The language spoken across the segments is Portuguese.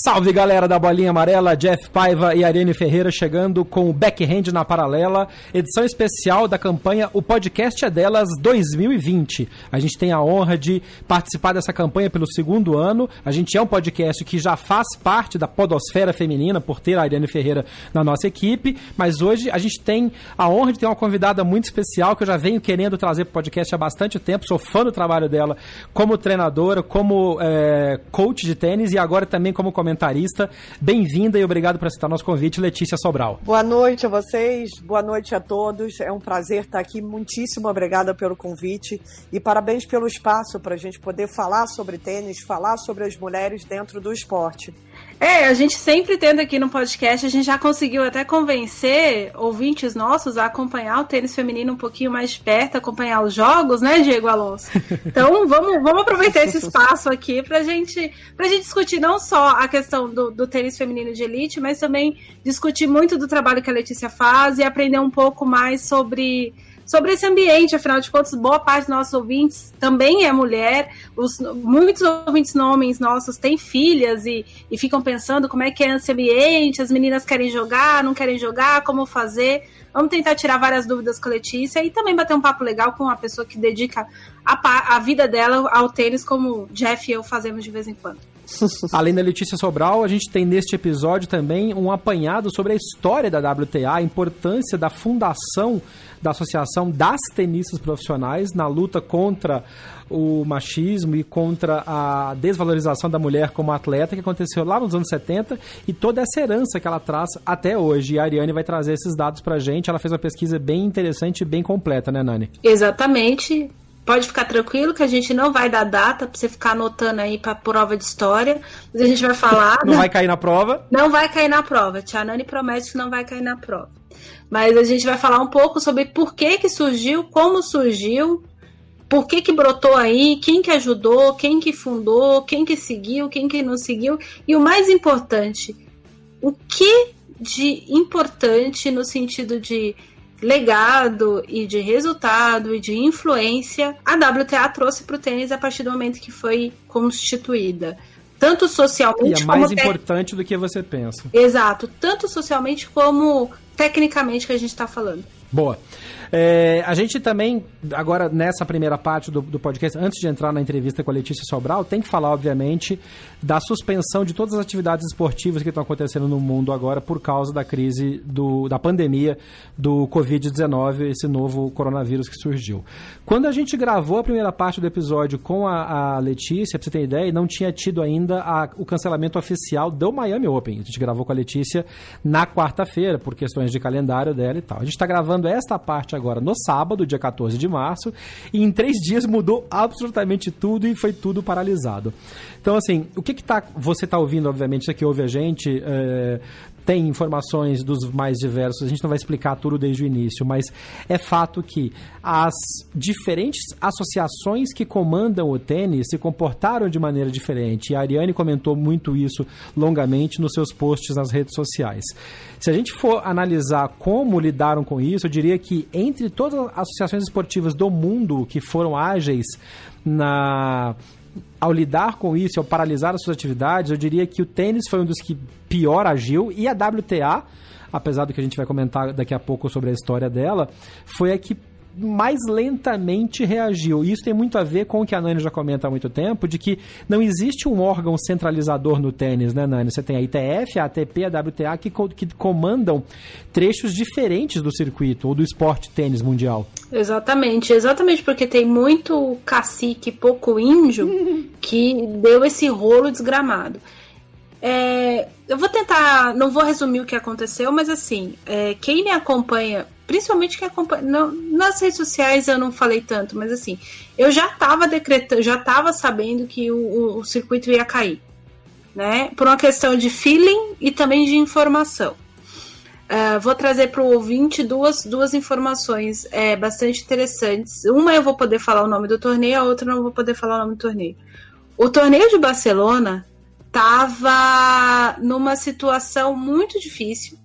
Salve galera da Bolinha Amarela, Jeff Paiva e Ariane Ferreira chegando com o Backhand na Paralela, edição especial da campanha O Podcast é Delas 2020. A gente tem a honra de participar dessa campanha pelo segundo ano. A gente é um podcast que já faz parte da podosfera feminina, por ter a Ariane Ferreira na nossa equipe, mas hoje a gente tem a honra de ter uma convidada muito especial que eu já venho querendo trazer para o podcast há bastante tempo. Sou fã do trabalho dela como treinadora, como é, coach de tênis e agora também como comentarista comentarista. Bem-vinda e obrigado por aceitar nosso convite, Letícia Sobral. Boa noite a vocês, boa noite a todos. É um prazer estar aqui. Muitíssimo obrigada pelo convite e parabéns pelo espaço para a gente poder falar sobre tênis, falar sobre as mulheres dentro do esporte. É, a gente sempre tenta aqui no podcast, a gente já conseguiu até convencer ouvintes nossos a acompanhar o tênis feminino um pouquinho mais de perto, acompanhar os jogos, né, Diego Alonso? Então vamos, vamos aproveitar esse espaço aqui pra gente, pra gente discutir não só a questão do, do tênis feminino de elite, mas também discutir muito do trabalho que a Letícia faz e aprender um pouco mais sobre sobre esse ambiente, afinal de contas, boa parte dos nossos ouvintes também é mulher, os, muitos ouvintes homens nossos têm filhas e, e ficam pensando como é que é esse ambiente, as meninas querem jogar, não querem jogar, como fazer. Vamos tentar tirar várias dúvidas com a Letícia e também bater um papo legal com uma pessoa que dedica a, a vida dela ao tênis, como Jeff e eu fazemos de vez em quando. Além da Letícia Sobral, a gente tem neste episódio também um apanhado sobre a história da WTA, a importância da fundação da Associação das Tenistas Profissionais na luta contra o machismo e contra a desvalorização da mulher como atleta que aconteceu lá nos anos 70 e toda essa herança que ela traz até hoje. E a Ariane vai trazer esses dados pra gente. Ela fez uma pesquisa bem interessante e bem completa, né, Nani? Exatamente. Pode ficar tranquilo que a gente não vai dar data pra você ficar anotando aí pra prova de história. Mas a gente vai falar. não vai cair na prova? Não vai cair na prova. Tia Nani promete que não vai cair na prova. Mas a gente vai falar um pouco sobre por que, que surgiu, como surgiu, por que, que brotou aí, quem que ajudou, quem que fundou, quem que seguiu, quem que não seguiu. E o mais importante, o que de importante no sentido de legado e de resultado e de influência a WTA trouxe para o tênis a partir do momento que foi constituída. Tanto socialmente e é mais importante do que você pensa. Exato, tanto socialmente como tecnicamente que a gente está falando. Boa. É, a gente também, agora nessa primeira parte do, do, podcast, antes de entrar na entrevista com a Letícia Sobral, tem que falar, obviamente, da suspensão de todas as atividades esportivas que estão acontecendo no mundo agora por causa da crise do, da pandemia do Covid-19, esse novo coronavírus que surgiu. Quando a gente gravou a primeira parte do episódio com a, a Letícia, pra você ter ideia, não tinha tido ainda a, o cancelamento oficial do Miami Open. A gente gravou com a Letícia na quarta-feira, por questões de calendário dela e tal. A gente está gravando esta parte agora no sábado, dia 14 de março, e em três dias mudou absolutamente tudo e foi tudo paralisado. Então, assim, o que que tá, você está ouvindo, obviamente, você que ouve a gente, é, tem informações dos mais diversos, a gente não vai explicar tudo desde o início, mas é fato que as diferentes associações que comandam o tênis se comportaram de maneira diferente. E a Ariane comentou muito isso longamente nos seus posts nas redes sociais. Se a gente for analisar como lidaram com isso, eu diria que entre todas as associações esportivas do mundo que foram ágeis na ao lidar com isso, ao paralisar as suas atividades, eu diria que o tênis foi um dos que pior agiu. E a WTA, apesar do que a gente vai comentar daqui a pouco sobre a história dela, foi a que mais lentamente reagiu. E isso tem muito a ver com o que a Nani já comenta há muito tempo, de que não existe um órgão centralizador no tênis, né, Nani? Você tem a ITF, a ATP, a WTA, que, que comandam trechos diferentes do circuito ou do esporte tênis mundial. Exatamente, exatamente porque tem muito cacique pouco índio que deu esse rolo desgramado. É, eu vou tentar, não vou resumir o que aconteceu, mas assim, é, quem me acompanha, principalmente quem acompanha, não, nas redes sociais eu não falei tanto, mas assim, eu já estava decretando, já estava sabendo que o, o, o, circuito ia cair, né? Por uma questão de feeling e também de informação. Uh, vou trazer para o ouvinte duas, duas informações é, bastante interessantes. Uma eu vou poder falar o nome do torneio, a outra não vou poder falar o nome do torneio. O torneio de Barcelona estava numa situação muito difícil,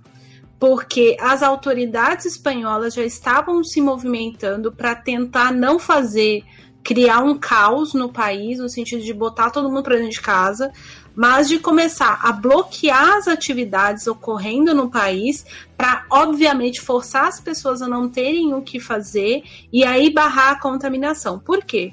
porque as autoridades espanholas já estavam se movimentando para tentar não fazer criar um caos no país, no sentido de botar todo mundo para dentro de casa, mas de começar a bloquear as atividades ocorrendo no país para, obviamente, forçar as pessoas a não terem o que fazer e aí barrar a contaminação. Por quê?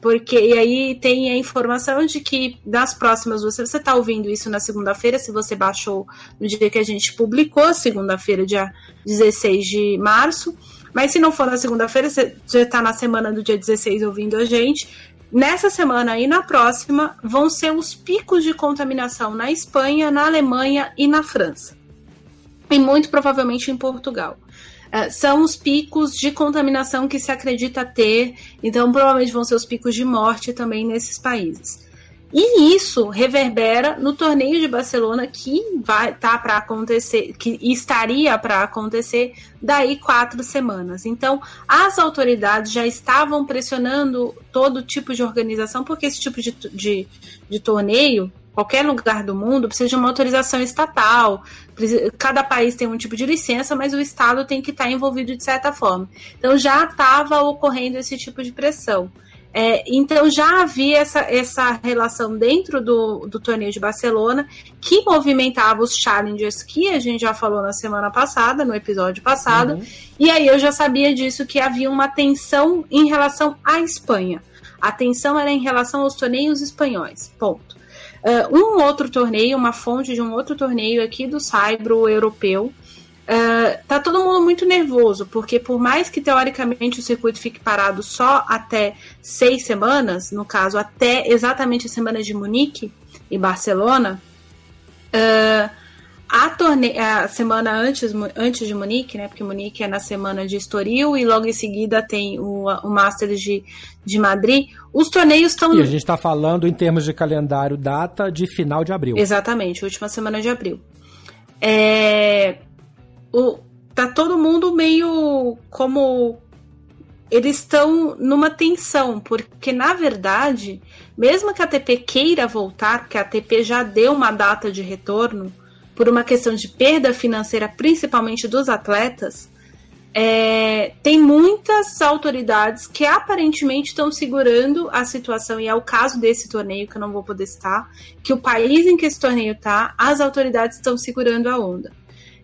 Porque e aí tem a informação de que nas próximas duas você está ouvindo isso na segunda-feira, se você baixou no dia que a gente publicou, segunda-feira, dia 16 de março. Mas se não for na segunda-feira, você já está na semana do dia 16 ouvindo a gente. Nessa semana e na próxima vão ser os picos de contaminação na Espanha, na Alemanha e na França. E muito provavelmente em Portugal. Uh, são os picos de contaminação que se acredita ter, então provavelmente vão ser os picos de morte também nesses países. E isso reverbera no torneio de Barcelona que vai tá para acontecer, que estaria para acontecer daí quatro semanas. Então, as autoridades já estavam pressionando todo tipo de organização, porque esse tipo de, de, de torneio qualquer lugar do mundo precisa de uma autorização estatal. Cada país tem um tipo de licença, mas o Estado tem que estar envolvido de certa forma. Então já estava ocorrendo esse tipo de pressão. É, então já havia essa, essa relação dentro do, do torneio de Barcelona que movimentava os challengers que a gente já falou na semana passada, no episódio passado, uhum. e aí eu já sabia disso que havia uma tensão em relação à Espanha. A tensão era em relação aos torneios espanhóis. Ponto. Uh, um outro torneio, uma fonte de um outro torneio aqui do Saibro europeu. Uh, tá todo mundo muito nervoso, porque por mais que teoricamente o circuito fique parado só até seis semanas, no caso, até exatamente a semana de Munique e Barcelona, uh, a, torne a semana antes, antes de Munique, né? Porque Munique é na semana de Estoril e logo em seguida tem o, o Masters de, de Madrid. Os torneios estão. E a gente está falando em termos de calendário, data de final de abril. Exatamente, última semana de abril. É, o, tá todo mundo meio como. Eles estão numa tensão, porque na verdade, mesmo que a ATP queira voltar, porque a ATP já deu uma data de retorno, por uma questão de perda financeira, principalmente dos atletas, é, tem muitas autoridades que aparentemente estão segurando a situação, e é o caso desse torneio que eu não vou poder citar, que o país em que esse torneio está, as autoridades estão segurando a onda.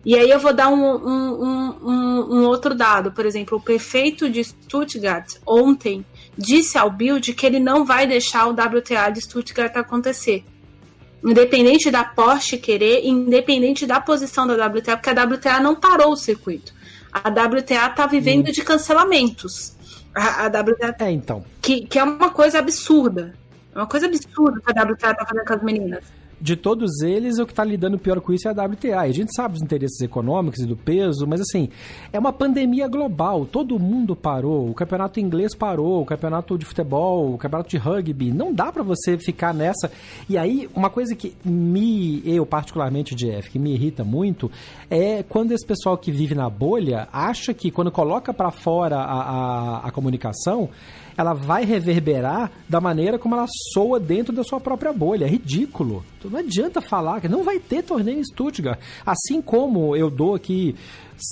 E aí eu vou dar um, um, um, um, outro dado, por exemplo, o prefeito de Stuttgart ontem disse ao Bild que ele não vai deixar o WTA de Stuttgart acontecer. Independente da Porsche querer, independente da posição da WTA, porque a WTA não parou o circuito. A WTA está vivendo hum. de cancelamentos. A, a WTA. É, então. Que, que é uma coisa absurda. É uma coisa absurda que a WTA está fazendo com as meninas de todos eles, o que está lidando pior com isso é a WTA. A gente sabe os interesses econômicos e do peso, mas assim, é uma pandemia global. Todo mundo parou. O campeonato inglês parou, o campeonato de futebol, o campeonato de rugby. Não dá para você ficar nessa. E aí, uma coisa que me, eu particularmente, Jeff, que me irrita muito, é quando esse pessoal que vive na bolha acha que quando coloca para fora a, a, a comunicação, ela vai reverberar da maneira como ela soa dentro da sua própria bolha. É ridículo. Então não adianta falar que não vai ter torneio em Stuttgart. Assim como eu dou aqui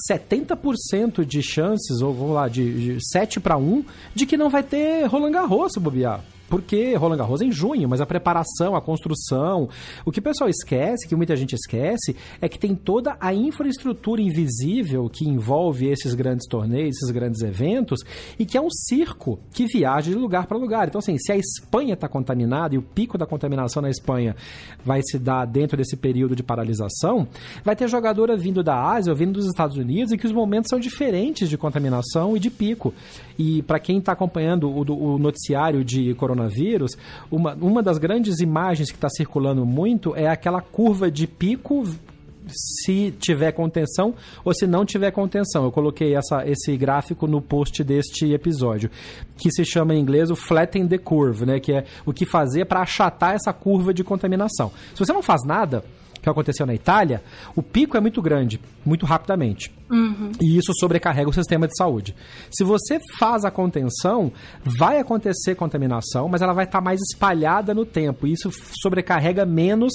70% de chances, ou vamos lá, de, de 7 para 1, de que não vai ter Roland Garros, bobear porque Roland Garros é em junho, mas a preparação, a construção, o que o pessoal esquece, que muita gente esquece, é que tem toda a infraestrutura invisível que envolve esses grandes torneios, esses grandes eventos, e que é um circo que viaja de lugar para lugar. Então, assim, se a Espanha está contaminada e o pico da contaminação na Espanha vai se dar dentro desse período de paralisação, vai ter jogadora vindo da Ásia ou vindo dos Estados Unidos e que os momentos são diferentes de contaminação e de pico. E para quem está acompanhando o, o, noticiário de coronavírus, uma, uma das grandes imagens que está circulando muito é aquela curva de pico se tiver contenção ou se não tiver contenção. Eu coloquei essa, esse gráfico no post deste episódio, que se chama em inglês o flatten the curve, né? Que é o que fazer para achatar essa curva de contaminação. Se você não faz nada, que aconteceu na Itália, o pico é muito grande, muito rapidamente. Uhum. E isso sobrecarrega o sistema de saúde. Se você faz a contenção, vai acontecer contaminação, mas ela vai estar tá mais espalhada no tempo. E isso sobrecarrega menos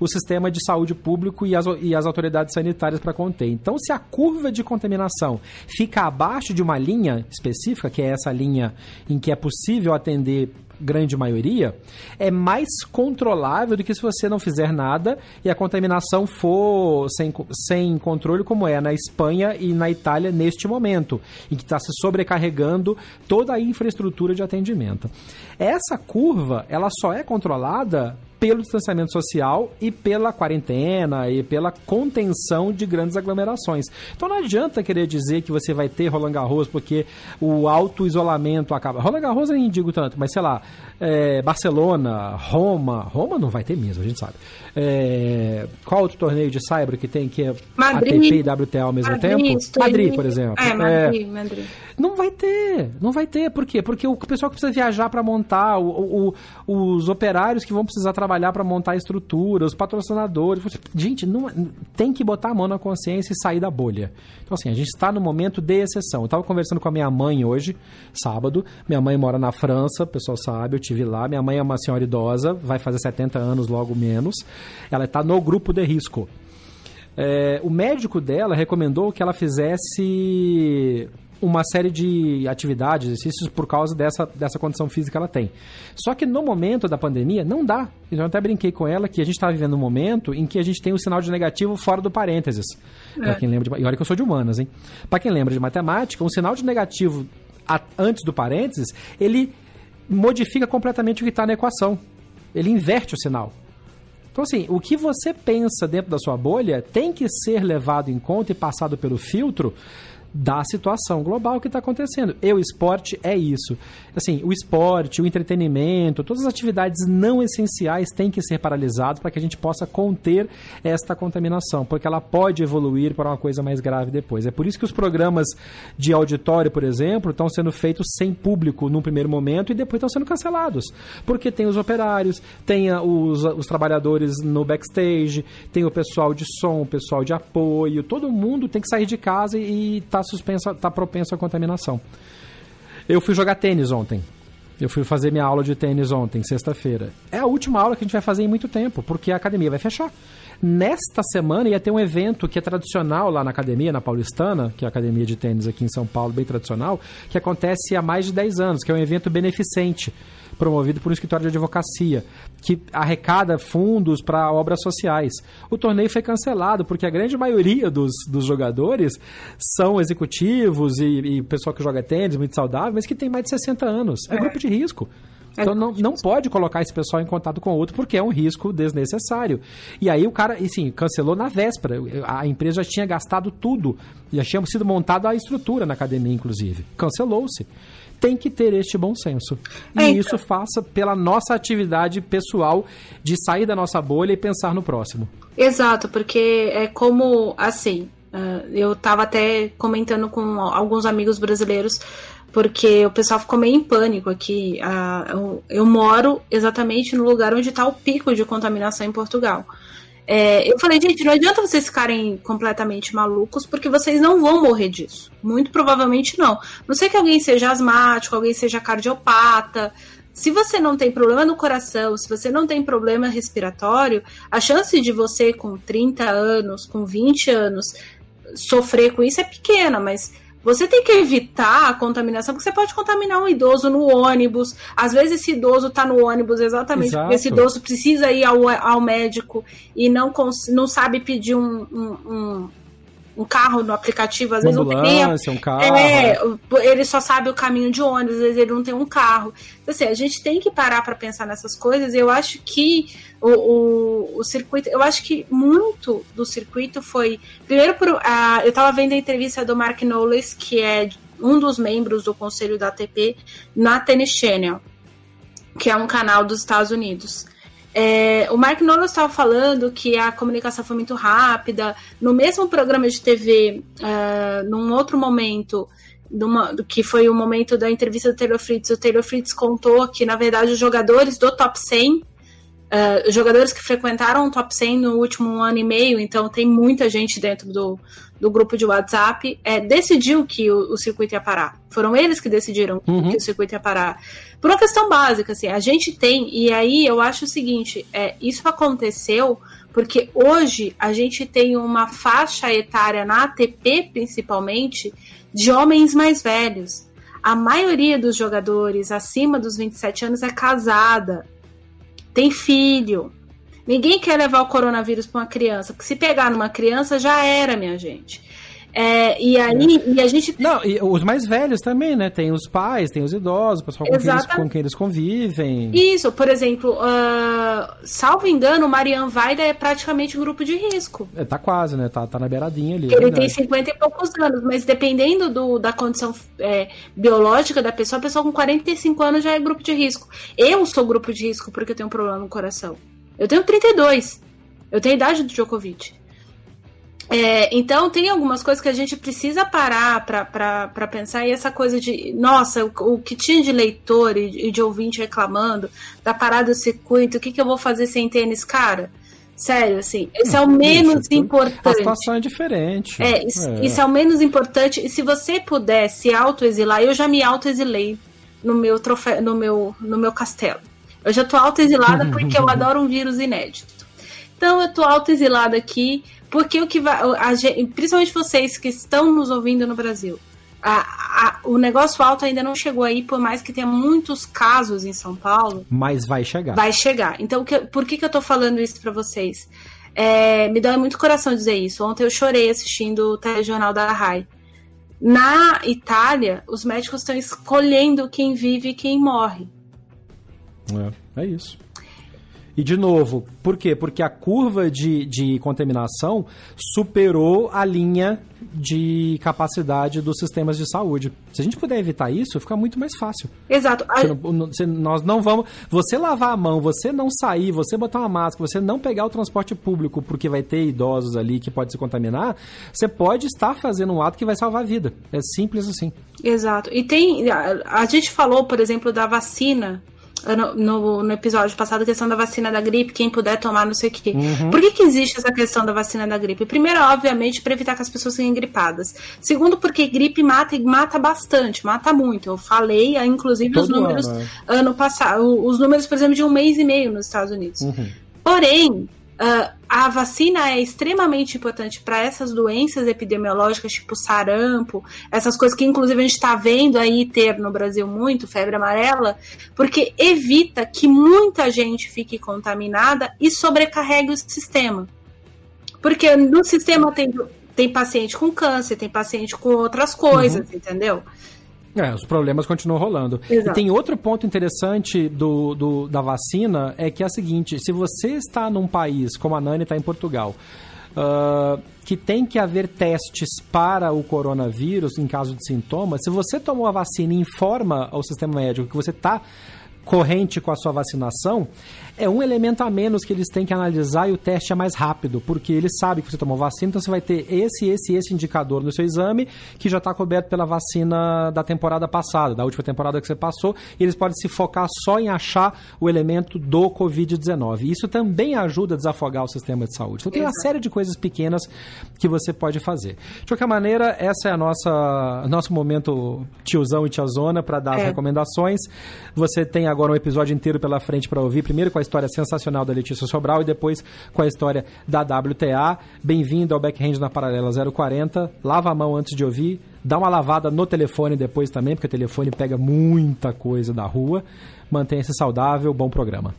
o sistema de saúde público e as, e as autoridades sanitárias para conter. Então, se a curva de contaminação fica abaixo de uma linha específica, que é essa linha em que é possível atender grande maioria, é mais controlável do que se você não fizer nada e a contaminação for sem, sem controle, como é na Espanha e na Itália neste momento, em que está se sobrecarregando toda a infraestrutura de atendimento. Essa curva, ela só é controlada pelo distanciamento social e pela quarentena e pela contenção de grandes aglomerações. Então não adianta querer dizer que você vai ter Roland Garros porque o auto-isolamento acaba. Roland Garros eu nem digo tanto, mas sei lá, é, Barcelona, Roma. Roma não vai ter mesmo, a gente sabe. É, qual outro torneio de Cyber que tem que é Madrid, ATP e WTA ao mesmo Madrid, tempo? Madrid, por exemplo. É, Madrid, é, Madrid. Não vai ter, não vai ter. Por quê? Porque o pessoal que precisa viajar para montar, o, o, os operários que vão precisar trabalhar para montar a estrutura, os patrocinadores. Gente, não, tem que botar a mão na consciência e sair da bolha. Então, assim, a gente está no momento de exceção. Eu estava conversando com a minha mãe hoje, sábado. Minha mãe mora na França, o pessoal sabe, eu tive lá. Minha mãe é uma senhora idosa, vai fazer 70 anos logo menos. Ela está no grupo de risco. É, o médico dela recomendou que ela fizesse uma série de atividades, exercícios por causa dessa, dessa condição física que ela tem. Só que no momento da pandemia, não dá. Então, eu até brinquei com ela que a gente está vivendo um momento em que a gente tem o um sinal de negativo fora do parênteses. É. Para quem lembra de, e olha que eu sou de humanas, hein? Para quem lembra de matemática, um sinal de negativo a, antes do parênteses, ele modifica completamente o que está na equação. Ele inverte o sinal. Então, assim, o que você pensa dentro da sua bolha tem que ser levado em conta e passado pelo filtro da situação global que está acontecendo. E o esporte é isso. Assim, o esporte, o entretenimento, todas as atividades não essenciais têm que ser paralisadas para que a gente possa conter esta contaminação, porque ela pode evoluir para uma coisa mais grave depois. É por isso que os programas de auditório, por exemplo, estão sendo feitos sem público num primeiro momento e depois estão sendo cancelados. Porque tem os operários, tem os, os trabalhadores no backstage, tem o pessoal de som, o pessoal de apoio, todo mundo tem que sair de casa e está suspensa, tá propenso à contaminação. Eu fui jogar tênis ontem. Eu fui fazer minha aula de tênis ontem, sexta-feira. É a última aula que a gente vai fazer em muito tempo, porque a academia vai fechar. Nesta semana ia ter um evento que é tradicional lá na academia, na Paulistana, que é a academia de tênis aqui em São Paulo, bem tradicional, que acontece há mais de 10 anos, que é um evento beneficente promovido por um escritório de advocacia, que arrecada fundos para obras sociais. O torneio foi cancelado porque a grande maioria dos, dos jogadores são executivos e, e pessoal que joga tênis, muito saudável, mas que tem mais de 60 anos. É, é. grupo de risco. Então não, não pode colocar esse pessoal em contato com outro porque é um risco desnecessário. E aí o cara, assim, cancelou na véspera. A empresa já tinha gastado tudo. Já tinha sido montada a estrutura na academia, inclusive. Cancelou-se tem que ter este bom senso. E é, então... isso faça pela nossa atividade pessoal de sair da nossa bolha e pensar no próximo. Exato, porque é como assim. Uh, eu estava até comentando com alguns amigos brasileiros porque o pessoal ficou meio em pânico aqui. Eu, eu, moro exatamente no lugar onde está o pico de contaminação em Portugal. É, eu falei, gente, não adianta vocês ficarem completamente malucos, porque vocês não vão morrer disso. Muito provavelmente não. Não sei que alguém seja asmático, alguém seja cardiopata. Se você não tem problema no coração, se você não tem problema respiratório, a chance de você com 30 anos, com 20 anos, sofrer com isso é pequena, mas Você tem que evitar a contaminação, porque você pode contaminar um idoso no ônibus. Às vezes esse idoso está no ônibus exatamente Exato. porque esse idoso precisa ir ao, ao médico e não, não sabe pedir um, um, um- um carro no aplicativo, às Uma vezes não tem um carro. é, ele só sabe o caminho de ônibus, às vezes ele não tem um carro. Então, Assim, a gente tem que parar para pensar nessas coisas. Eu acho que o, o, o circuito, eu acho que muito do circuito foi. Primeiro, por, ah, eu estava vendo a entrevista do Mark Knowles, que é um dos membros do conselho da ATP, na Tennis Channel, que é um canal dos Estados Unidos. É, o Mark Knowles estava falando que a comunicação foi muito rápida. No mesmo programa de TV, ah, num outro momento, numa- que foi o momento da entrevista do Taylor Fritz, o Taylor Fritz contou que, na verdade, os jogadores do top 100, ah, jogadores que frequentaram o top 100 no último ano e meio, então tem muita gente dentro do, do grupo de WhatsApp, é, decidiu que o, o circuito ia parar. Foram eles que decidiram Uhum. que o circuito ia parar. Por uma questão básica, assim, a gente tem, e aí eu acho o seguinte, é, isso aconteceu porque hoje a gente tem uma faixa etária na ATP, principalmente, de homens mais velhos. A maioria dos jogadores acima dos 27 anos é casada, tem filho. Ninguém quer levar o coronavírus para uma criança, porque se pegar numa criança já era, minha gente. É, e aí, e a gente Não, e os mais velhos também, né? Tem os pais, tem os idosos, o pessoal com quem, eles, com quem eles convivem. Isso, por exemplo, ah, salvo engano, Marian Vaida é praticamente um grupo de risco. É, tá quase, né? Tá, tá na beiradinha ali. é Ele tem verdade. 50 e poucos anos, mas dependendo do, da condição é, biológica da pessoa, a pessoa com 45 anos já é grupo de risco. Eu sou grupo de risco porque eu tenho um problema no coração. Eu tenho 32. Eu tenho idade do Djokovic. É, então, tem algumas coisas que a gente precisa parar para pensar. E essa coisa de, nossa, o, o que tinha de leitor e, e de ouvinte reclamando da parada do circuito, o que, que eu vou fazer sem tênis, cara? Sério, assim, esse é o menos Isso, tudo- A importante. situação é diferente. É, isso é. isso é o menos importante. E se você puder se autoexilar, eu já me autoexilei no meu troféu, no meu, no meu castelo. Eu já tô autoexilada porque eu adoro um vírus inédito. Então eu tô autoexilada aqui, porque o que vai. a gente- principalmente vocês que estão nos ouvindo no Brasil. a- a- o negócio alto ainda não chegou aí, por mais que tenha muitos casos em São Paulo Mas vai chegar. vai chegar. Então, que- por que, que eu tô falando isso pra vocês? É, me dói muito coração dizer isso. Ontem eu chorei assistindo o telejornal da RAI. Na Itália, os médicos estão escolhendo quem vive e quem morre. É, é isso. E de novo, por quê? Porque a curva de, de contaminação superou a linha de capacidade dos sistemas de saúde. Se a gente puder evitar isso, fica muito mais fácil. Exato. Você não- não- você- nós não vamos. Você lavar a mão, você não sair, você botar uma máscara, você não pegar o transporte público porque vai ter idosos ali que pode se contaminar, você pode estar fazendo um ato que vai salvar a vida. É simples assim. Exato. E tem. A, a gente falou, por exemplo, da vacina. No, no- no episódio passado, a questão da vacina da gripe, quem puder tomar, não sei o quê. Por que, que existe essa questão da vacina da gripe? Primeiro, obviamente, para evitar que as pessoas fiquem gripadas. Segundo, porque gripe mata e mata bastante, mata muito. Eu falei, ah, inclusive, os Todo números ano, ano passado, os números, por exemplo, de um mês e meio nos Estados Unidos. Porém, ah, a vacina é extremamente importante para essas doenças epidemiológicas, tipo sarampo, essas coisas que inclusive a gente está vendo aí ter no Brasil muito, febre amarela, porque evita que muita gente fique contaminada e sobrecarregue o sistema. Porque no sistema tem, tem paciente com câncer, tem paciente com outras coisas, entendeu? É, os problemas continuam rolando. Exato. E tem outro ponto interessante do, do- da vacina, é que é o seguinte, se você está num país, como a Nani está em Portugal, ah, que tem que haver testes para o coronavírus em caso de sintomas, se você tomou a vacina e informa ao sistema médico que você está corrente com a sua vacinação, é um elemento a menos que eles têm que analisar e o teste é mais rápido, porque eles sabem que você tomou vacina, então você vai ter esse, esse e esse indicador no seu exame que já está coberto pela vacina da temporada passada, da última temporada que você passou, e eles podem se focar só em achar o elemento do Covid-19. Isso também ajuda a desafogar o sistema de saúde. Então tem uma Exato. série de coisas pequenas que você pode fazer. De qualquer maneira, essa é a nossa nosso momento tiozão e tiazona para dar as É. recomendações. Você tem agora um episódio inteiro pela frente para ouvir, primeiro com a história sensacional da Letícia Sobral e depois com a história da WTA. Bem-vindo ao Backhand na Paralela 040. Lava a mão antes de ouvir, dá uma lavada no telefone depois também, porque o telefone pega muita coisa da rua. Mantenha-se saudável, bom programa.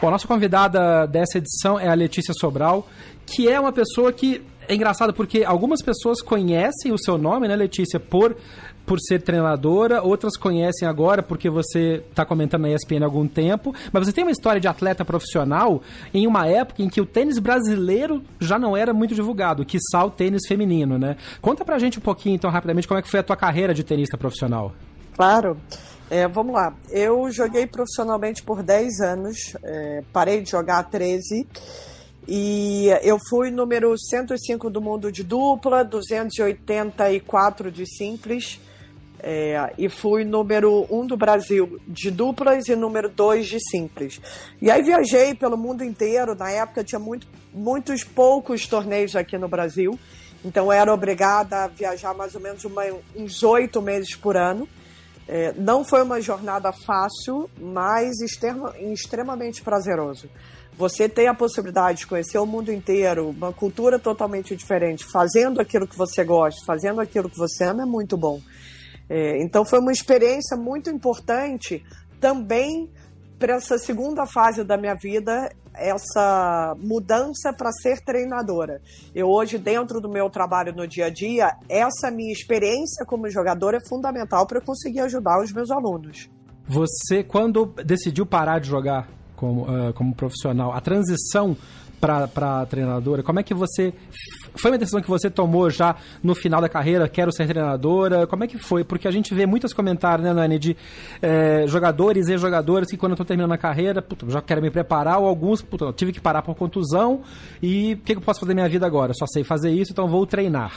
Bom, a nossa convidada dessa edição é a Letícia Sobral, que é uma pessoa que é engraçado porque algumas pessoas conhecem o seu nome, né, Letícia, por por ser treinadora, outras conhecem agora porque você está comentando na ESPN há algum tempo, mas você tem uma história de atleta profissional em uma época em que o tênis brasileiro já não era muito divulgado, que o tênis feminino, né? Conta pra gente um pouquinho, então, rapidamente, como é que foi a tua carreira de tenista profissional. Claro. É, vamos lá. Eu joguei profissionalmente por 10 anos, é, parei de jogar há 13. E eu fui número 105 do mundo de dupla, 284 de simples. É, e fui número 1 do Brasil de duplas e número 2 de simples. E aí viajei pelo mundo inteiro. Na época tinha muito, muitos poucos torneios aqui no Brasil. Então era obrigada a viajar mais ou menos uma, uns oito meses por ano. É, não foi uma jornada fácil, mas extrema, extremamente prazeroso. Você tem a possibilidade de conhecer o mundo inteiro, uma cultura totalmente diferente, fazendo aquilo que você gosta, fazendo aquilo que você ama, é muito bom. É, então foi uma experiência muito importante também para essa segunda fase da minha vida, essa mudança para ser treinadora. Eu hoje, dentro do meu trabalho no dia a dia, essa minha experiência como jogadora é fundamental para conseguir ajudar os meus alunos. Você, quando decidiu parar de jogar como, uh, como profissional, a transição para treinadora? Como é que você. Foi uma decisão que você tomou já no final da carreira? Quero ser treinadora? Como é que foi? Porque a gente vê muitos comentários, né, Nani, de é, jogadores e jogadoras que quando estão terminando a carreira, puta, já quero me preparar, ou alguns, puta, tive que parar por contusão e o que, que eu posso fazer na minha vida agora? Só sei fazer isso, então vou treinar.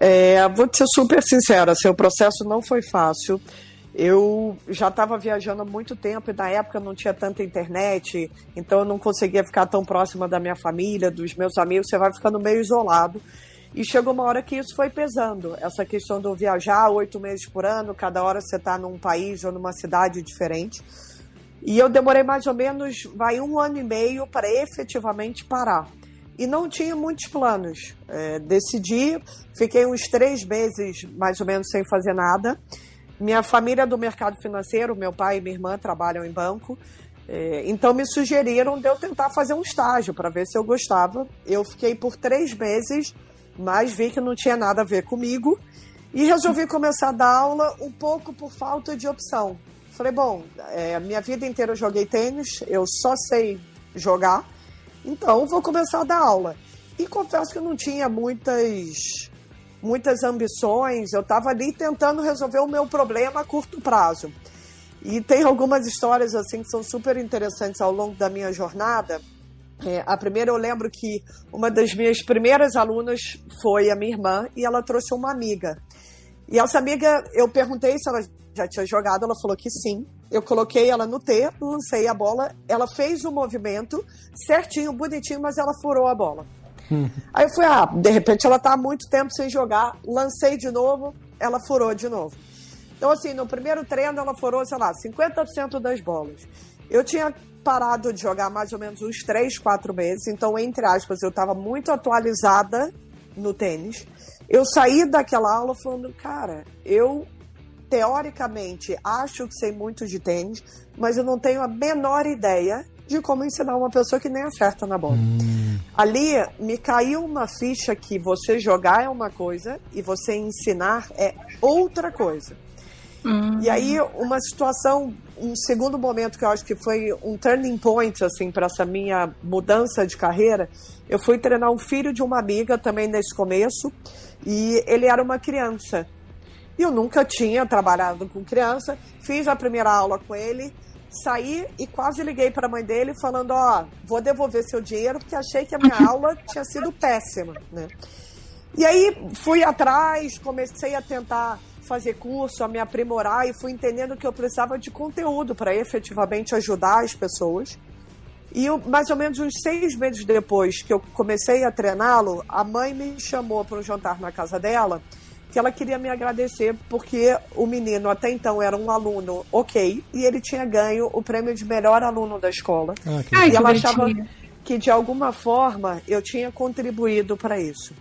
É, vou ser super sincera, seu processo não foi fácil. Eu já estava viajando há muito tempo e na época não tinha tanta internet, então eu não conseguia ficar tão próxima da minha família, dos meus amigos, você vai ficando meio isolado. E chegou uma hora que isso foi pesando. Essa questão do viajar oito meses por ano, cada hora você está num país ou numa cidade diferente. E eu demorei mais ou menos, vai um ano e meio para efetivamente parar. E não tinha muitos planos. É, decidi, fiquei uns três meses mais ou menos sem fazer nada. Minha família é do mercado financeiro, meu pai e minha irmã trabalham em banco. É, então me sugeriram de eu tentar fazer um estágio para ver se eu gostava. Eu fiquei por três meses, mas vi que não tinha nada a ver comigo e resolvi começar a dar aula um pouco por falta de opção. Falei, bom, é, minha vida inteira eu joguei tênis, eu só sei jogar, então vou começar a dar aula. E confesso que eu não tinha muitas muitas ambições, eu estava ali tentando resolver o meu problema a curto prazo. E tem algumas histórias assim que são super interessantes ao longo da minha jornada. É, a primeira eu lembro que uma das minhas primeiras alunas foi a minha irmã e ela trouxe uma amiga. E essa amiga, eu perguntei se ela já tinha jogado, ela falou que sim. Eu coloquei ela no T, lancei a bola, ela fez o movimento certinho, bonitinho, mas ela furou a bola. Aí eu fui, ah, de repente ela tá há muito tempo sem jogar, lancei de novo, ela furou de novo. Então, assim, no primeiro treino ela furou, sei lá, 50% das bolas. Eu tinha parado de jogar mais ou menos uns 3, 4 meses, então, entre aspas, eu estava muito atualizada no tênis. Eu saí daquela aula falando, cara, eu teoricamente acho que sei muito de tênis, mas eu não tenho a menor ideia de como ensinar uma pessoa que nem acerta na bola. Hum. Ali me caiu uma ficha que você jogar é uma coisa e você ensinar é outra coisa. Hum. E aí uma situação, um segundo momento que eu acho que foi um turning point assim para essa minha mudança de carreira, eu fui treinar um filho de uma amiga também nesse começo e ele era uma criança. E eu nunca tinha trabalhado com criança, fiz a primeira aula com ele saí e quase liguei para a mãe dele falando, ó, vou devolver seu dinheiro porque achei que a minha aula tinha sido péssima, né? E aí fui atrás, comecei a tentar fazer curso, a me aprimorar e fui entendendo que eu precisava de conteúdo para efetivamente ajudar as pessoas. E eu, mais ou menos uns seis meses depois que eu comecei a treiná-lo, a mãe me chamou para um jantar na casa dela que ela queria me agradecer porque o menino até então era um aluno ok e ele tinha ganho o prêmio de melhor aluno da escola. Ah, que Ai, e ela achava que de alguma forma eu tinha contribuído para isso.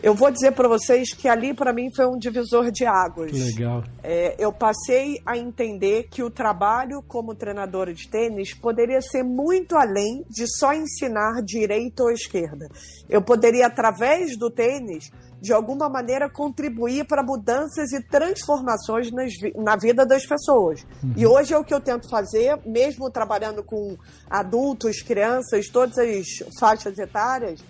Eu vou dizer para vocês que ali para mim foi um divisor de águas. Legal. É, eu passei a entender que o trabalho como treinadora de tênis poderia ser muito além de só ensinar direita ou esquerda. Eu poderia, através do tênis, de alguma maneira contribuir para mudanças e transformações nas, na vida das pessoas. Uhum. E hoje é o que eu tento fazer, mesmo trabalhando com adultos, crianças, todas as faixas etárias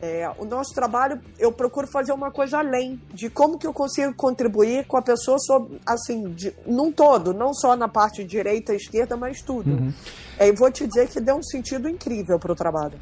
é, o nosso trabalho, eu procuro fazer uma coisa além de como que eu consigo contribuir com a pessoa, sobre, assim, de, num todo, não só na parte direita esquerda, mas tudo. Uhum. É, e vou te dizer que deu um sentido incrível para o trabalho.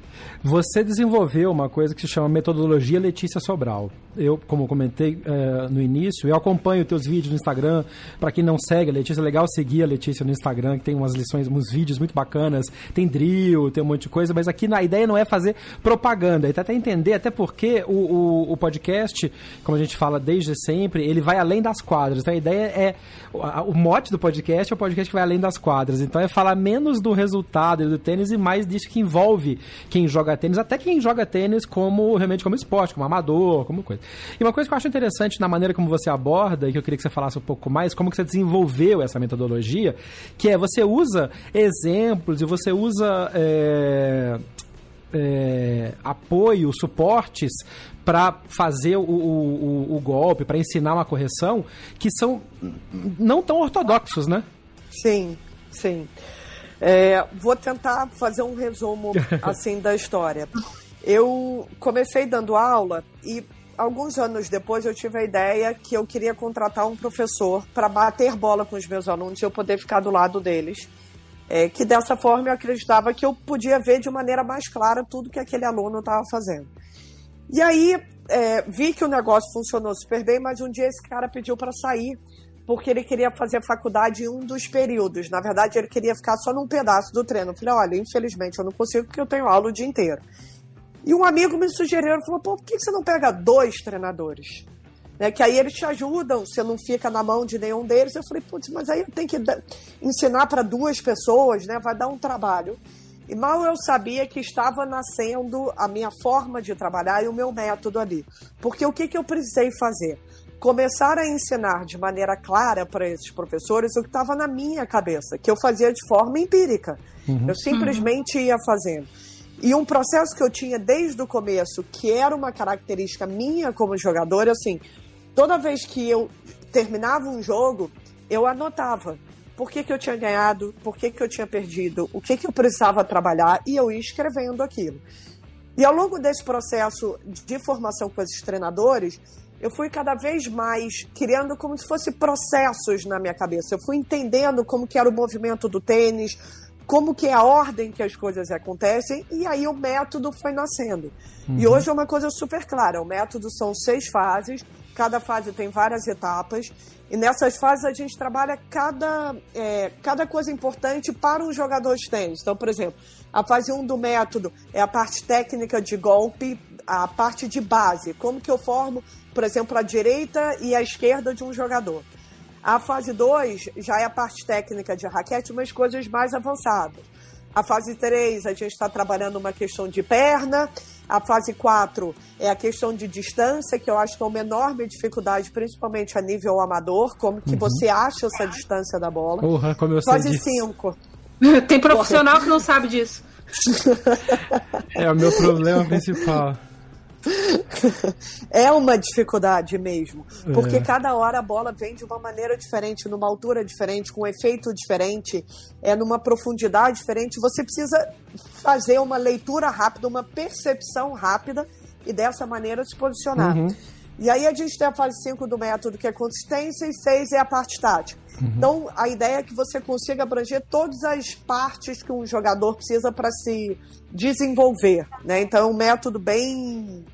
Você desenvolveu uma coisa que se chama metodologia Letícia Sobral. Eu, como comentei é, no início, eu acompanho teus vídeos no Instagram. Para quem não segue a Letícia, é legal seguir a Letícia no Instagram, que tem umas lições, uns vídeos muito bacanas. Tem drill, tem um monte de coisa, mas aqui na ideia não é fazer propaganda. Até, até entender, até porque o, o, o, podcast, como a gente fala desde sempre, ele vai além das quadras. Então a ideia é. O, o mote do podcast é o podcast que vai além das quadras. Então é falar menos do resultado do tênis e mais disso que envolve quem joga tênis, até quem joga tênis como realmente como esporte, como amador, como coisa. E uma coisa que eu acho interessante na maneira como você aborda, e que eu queria que você falasse um pouco mais, como que você desenvolveu essa metodologia, que é você usa exemplos e você usa é, é, apoio, suportes para fazer o, o, o golpe, para ensinar uma correção, que são não tão ortodoxos, né? Sim, sim. É, vou tentar fazer um resumo assim da história. Eu comecei dando aula e alguns anos depois eu tive a ideia que eu queria contratar um professor para bater bola com os meus alunos e eu poder ficar do lado deles. É, que dessa forma eu acreditava que eu podia ver de maneira mais clara tudo que aquele aluno estava fazendo. E aí é, vi que o negócio funcionou super bem, mas um dia esse cara pediu para sair porque ele queria fazer faculdade em um dos períodos. Na verdade, ele queria ficar só num pedaço do treino. Eu falei, olha, infelizmente eu não consigo porque eu tenho aula o dia inteiro. E um amigo me sugeriu, falou, pô, por que você não pega dois treinadores? Né, que aí eles te ajudam, você não fica na mão de nenhum deles. Eu falei, putz, mas aí eu tenho que ensinar para duas pessoas, né? Vai dar um trabalho. E mal eu sabia que estava nascendo a minha forma de trabalhar e o meu método ali. Porque o que, que eu precisei fazer? Começar a ensinar de maneira clara para esses professores o que estava na minha cabeça, que eu fazia de forma empírica. Uhum. Eu simplesmente ia fazendo. E um processo que eu tinha desde o começo, que era uma característica minha como jogador, assim, toda vez que eu terminava um jogo, eu anotava por que, que eu tinha ganhado, por que, que eu tinha perdido, o que, que eu precisava trabalhar, e eu ia escrevendo aquilo. E ao longo desse processo de formação com esses treinadores, eu fui cada vez mais criando como se fosse processos na minha cabeça. Eu fui entendendo como que era o movimento do tênis, como que é a ordem que as coisas acontecem, e aí o método foi nascendo. Uhum. E hoje é uma coisa super clara, o método são seis fases, cada fase tem várias etapas, e nessas fases a gente trabalha cada, é, cada coisa importante para um jogador de tênis. Então, por exemplo, a fase 1 um do método é a parte técnica de golpe, a parte de base, como que eu formo por exemplo, a direita e a esquerda de um jogador. A fase 2 já é a parte técnica de raquete, mas coisas mais avançadas. A fase 3, a gente está trabalhando uma questão de perna. A fase 4 é a questão de distância, que eu acho que é uma enorme dificuldade, principalmente a nível amador. Como que uhum. você acha essa distância da bola? Uhum, como eu fase 5. Tem profissional que não sabe disso. é o meu problema principal. é uma dificuldade mesmo. Porque é. cada hora a bola vem de uma maneira diferente, numa altura diferente, com um efeito diferente, é numa profundidade diferente. Você precisa fazer uma leitura rápida, uma percepção rápida e dessa maneira se posicionar. Uhum. E aí a gente tem a fase 5 do método, que é consistência, e 6 é a parte tática. Uhum. Então, a ideia é que você consiga abranger todas as partes que um jogador precisa para se desenvolver. Né? Então, é um método bem,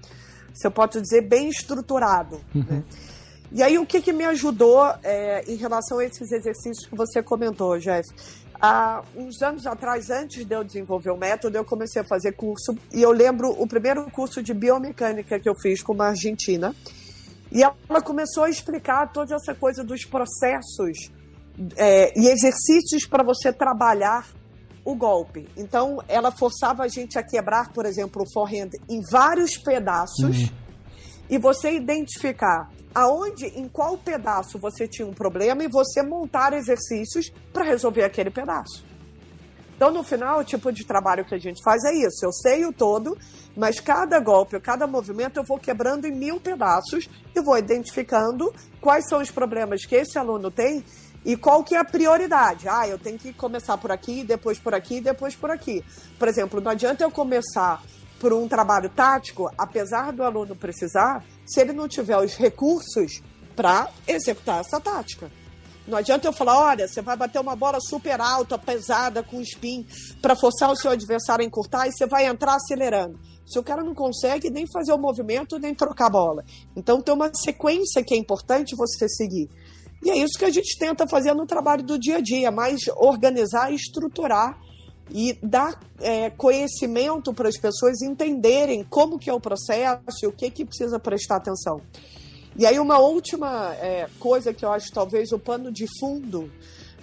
se eu posso dizer, bem estruturado. Uhum. Né? E aí, o que, que me ajudou é, em relação a esses exercícios que você comentou, Jeff? Há uns anos atrás, antes de eu desenvolver o método, eu comecei a fazer curso. E eu lembro o primeiro curso de biomecânica que eu fiz com uma argentina. E ela começou a explicar toda essa coisa dos processos é, e exercícios para você trabalhar o golpe. Então, ela forçava a gente a quebrar, por exemplo, o forehand em vários pedaços uhum. e você identificar aonde, em qual pedaço você tinha um problema e você montar exercícios para resolver aquele pedaço. Então, no final, o tipo de trabalho que a gente faz é isso. Eu sei o todo, mas cada golpe, cada movimento, eu vou quebrando em mil pedaços e vou identificando quais são os problemas que esse aluno tem e qual que é a prioridade. Ah, eu tenho que começar por aqui, depois por aqui, depois por aqui. Por exemplo, não adianta eu começar por um trabalho tático, apesar do aluno precisar, se ele não tiver os recursos para executar essa tática. Não adianta eu falar, olha, você vai bater uma bola super alta, pesada, com spin, para forçar o seu adversário a encurtar e você vai entrar acelerando. Se o cara não consegue nem fazer o movimento, nem trocar a bola. Então tem uma sequência que é importante você seguir. E é isso que a gente tenta fazer no trabalho do dia a dia, mais organizar e estruturar e dar é, conhecimento para as pessoas entenderem como que é o processo e o que, que precisa prestar atenção. E aí uma última é, coisa que eu acho talvez o pano de fundo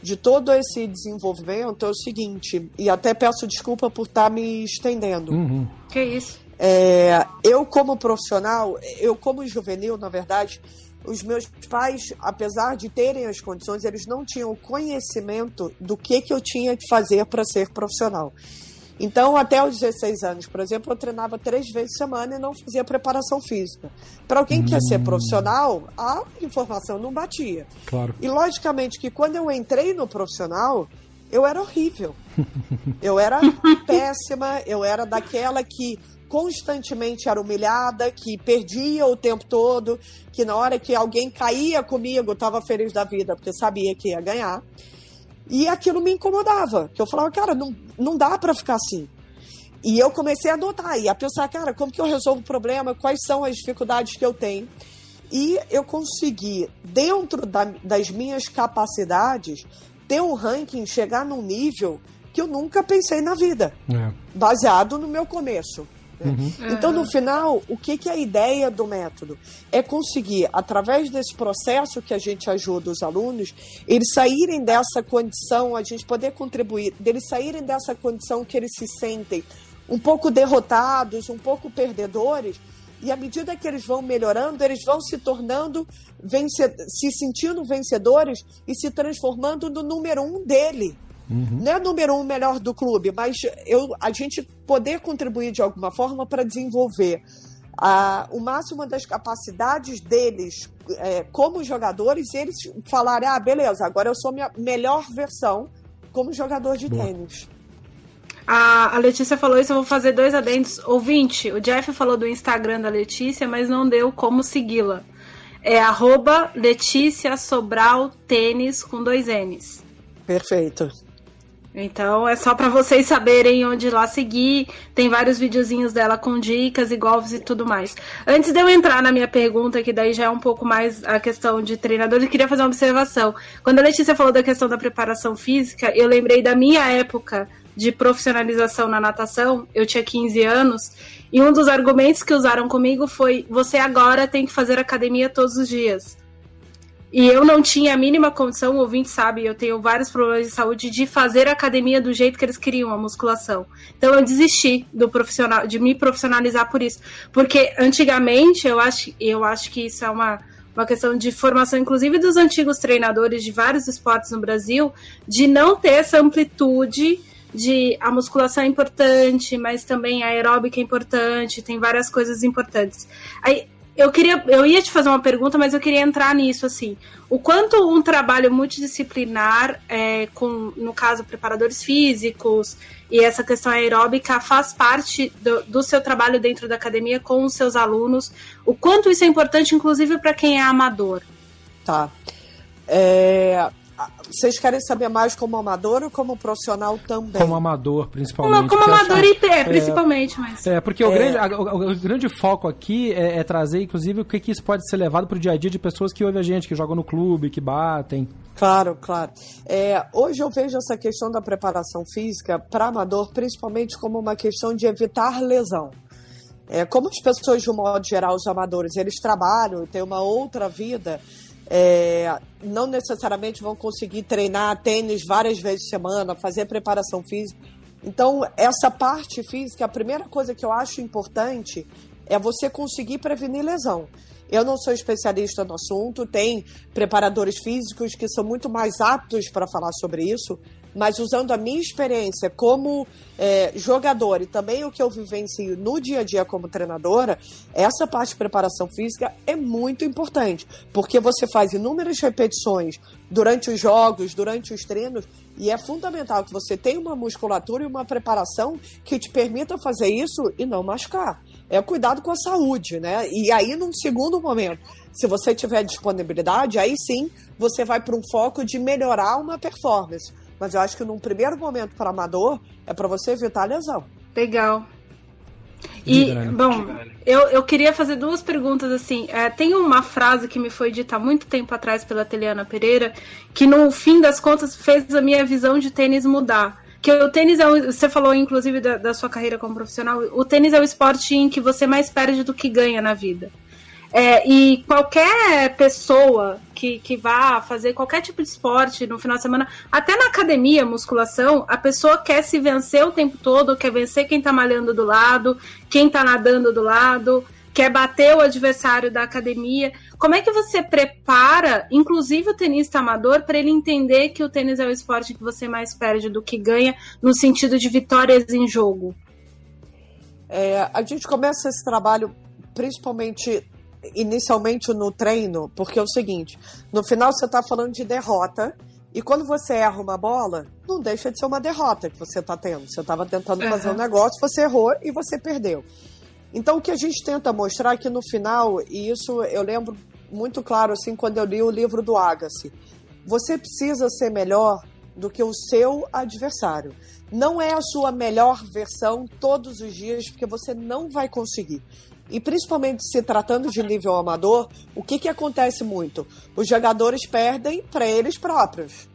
de todo esse desenvolvimento é o seguinte, e até peço desculpa por estar tá me estendendo. Uhum. Que isso? É, eu como profissional, eu como juvenil, na verdade, os meus pais, apesar de terem as condições, eles não tinham conhecimento do que, que eu tinha que fazer para ser profissional. Então, até os 16 anos, por exemplo, eu treinava três vezes por semana e não fazia preparação física. Para alguém que hum. quer ser profissional, a informação não batia. Claro. E, logicamente, que quando eu entrei no profissional, eu era horrível. Eu era péssima, eu era daquela que constantemente era humilhada, que perdia o tempo todo, que na hora que alguém caía comigo, estava feliz da vida, porque sabia que ia ganhar. E aquilo me incomodava, que eu falava, cara, não, não dá para ficar assim. E eu comecei a adotar e a pensar, cara, como que eu resolvo o problema? Quais são as dificuldades que eu tenho? E eu consegui, dentro da, das minhas capacidades, ter um ranking, chegar num nível que eu nunca pensei na vida, é. baseado no meu começo. Uhum. Então, no final, o que, que é a ideia do método? É conseguir, através desse processo que a gente ajuda os alunos, eles saírem dessa condição, a gente poder contribuir, deles saírem dessa condição que eles se sentem um pouco derrotados, um pouco perdedores, e à medida que eles vão melhorando, eles vão se tornando, vence se sentindo vencedores e se transformando no número um dele. Uhum. Não é número um melhor do clube, mas eu, a gente poder contribuir de alguma forma para desenvolver a, o máximo das capacidades deles é, como jogadores e eles falarem: ah, beleza, agora eu sou minha melhor versão como jogador de Boa. tênis. A, a, Letícia falou isso, eu vou fazer dois adendos. Ouvinte, o Jeff falou do Instagram da Letícia, mas não deu como segui-la. É arroba Letícia Sobral Tênis com dois N's. Perfeito. Então é só para vocês saberem onde lá seguir. Tem vários videozinhos dela com dicas e golpes e tudo mais. Antes de eu entrar na minha pergunta, que daí já é um pouco mais a questão de treinador, eu queria fazer uma observação. Quando a Letícia falou da questão da preparação física, eu lembrei da minha época de profissionalização na natação. Eu tinha 15 anos e um dos argumentos que usaram comigo foi: você agora tem que fazer academia todos os dias. E eu não tinha a mínima condição, o ouvinte sabe, eu tenho vários problemas de saúde, de fazer academia do jeito que eles queriam, a musculação. Então eu desisti do profissional, de me profissionalizar por isso. Porque antigamente eu acho, eu acho que isso é uma, uma questão de formação, inclusive dos antigos treinadores de vários esportes no Brasil, de não ter essa amplitude de a musculação é importante, mas também a aeróbica é importante, tem várias coisas importantes. Aí eu queria, eu ia te fazer uma pergunta, mas eu queria entrar nisso assim. O quanto um trabalho multidisciplinar, é, com, no caso, preparadores físicos e essa questão aeróbica faz parte do, do seu trabalho dentro da academia com os seus alunos? O quanto isso é importante, inclusive, para quem é amador? Tá. É, vocês querem saber mais como amador ou como profissional também? Como amador, principalmente. Como, como amador e é, principalmente, mas. É, porque é. O, grande, a, o, o, grande foco aqui é, é, trazer, inclusive, o que, que isso pode ser levado para o dia a dia de pessoas que ouvem a gente, que jogam no clube, que batem. Claro, claro. É, hoje eu vejo essa questão da preparação física para amador, principalmente como uma questão de evitar lesão. É, como as pessoas, de um modo geral, os amadores, eles trabalham, têm uma outra vida, é, não necessariamente vão conseguir treinar tênis várias vezes por semana, fazer preparação física. Então, essa parte física, a primeira coisa que eu acho importante é você conseguir prevenir lesão. Eu não sou especialista no assunto, tem preparadores físicos que são muito mais aptos para falar sobre isso, mas usando a minha experiência como é, jogador e também o que eu vivencio no dia a dia como treinadora, essa parte de preparação física é muito importante, porque você faz inúmeras repetições durante os jogos, durante os treinos, e é fundamental que você tenha uma musculatura e uma preparação que te permita fazer isso e não machucar. É cuidado com a saúde, né? E aí, num segundo momento, se você tiver disponibilidade, aí sim você vai para um foco de melhorar uma performance. Mas eu acho que num primeiro momento para amador é para você evitar a lesão. Legal. E, bom, eu, eu queria fazer duas perguntas assim. É, tem uma frase que me foi dita há muito tempo atrás pela Teliana Pereira, que no fim das contas fez a minha visão de tênis mudar. Que o tênis é. Você falou, inclusive, da, da sua carreira como profissional. O tênis é o esporte em que você mais perde do que ganha na vida. É, e qualquer pessoa que, que vá fazer qualquer tipo de esporte no final de semana, até na academia, musculação, a pessoa quer se vencer o tempo todo, quer vencer quem tá malhando do lado, quem tá nadando do lado, quer bater o adversário da academia. Como é que você prepara, inclusive o tenista amador, para ele entender que o tênis é o esporte que você mais perde do que ganha, no sentido de vitórias em jogo? É, a gente começa esse trabalho principalmente inicialmente no treino, porque é o seguinte: no final você está falando de derrota, e quando você erra uma bola, não deixa de ser uma derrota que você está tendo. Você estava tentando uhum. fazer um negócio, você errou e você perdeu. Então, o que a gente tenta mostrar é que no final, e isso eu lembro muito claro assim quando eu li o livro do Agassi, você precisa ser melhor do que o seu adversário. Não é a sua melhor versão todos os dias, porque você não vai conseguir. E principalmente se tratando de nível amador, o que, que acontece muito? Os jogadores perdem para eles próprios.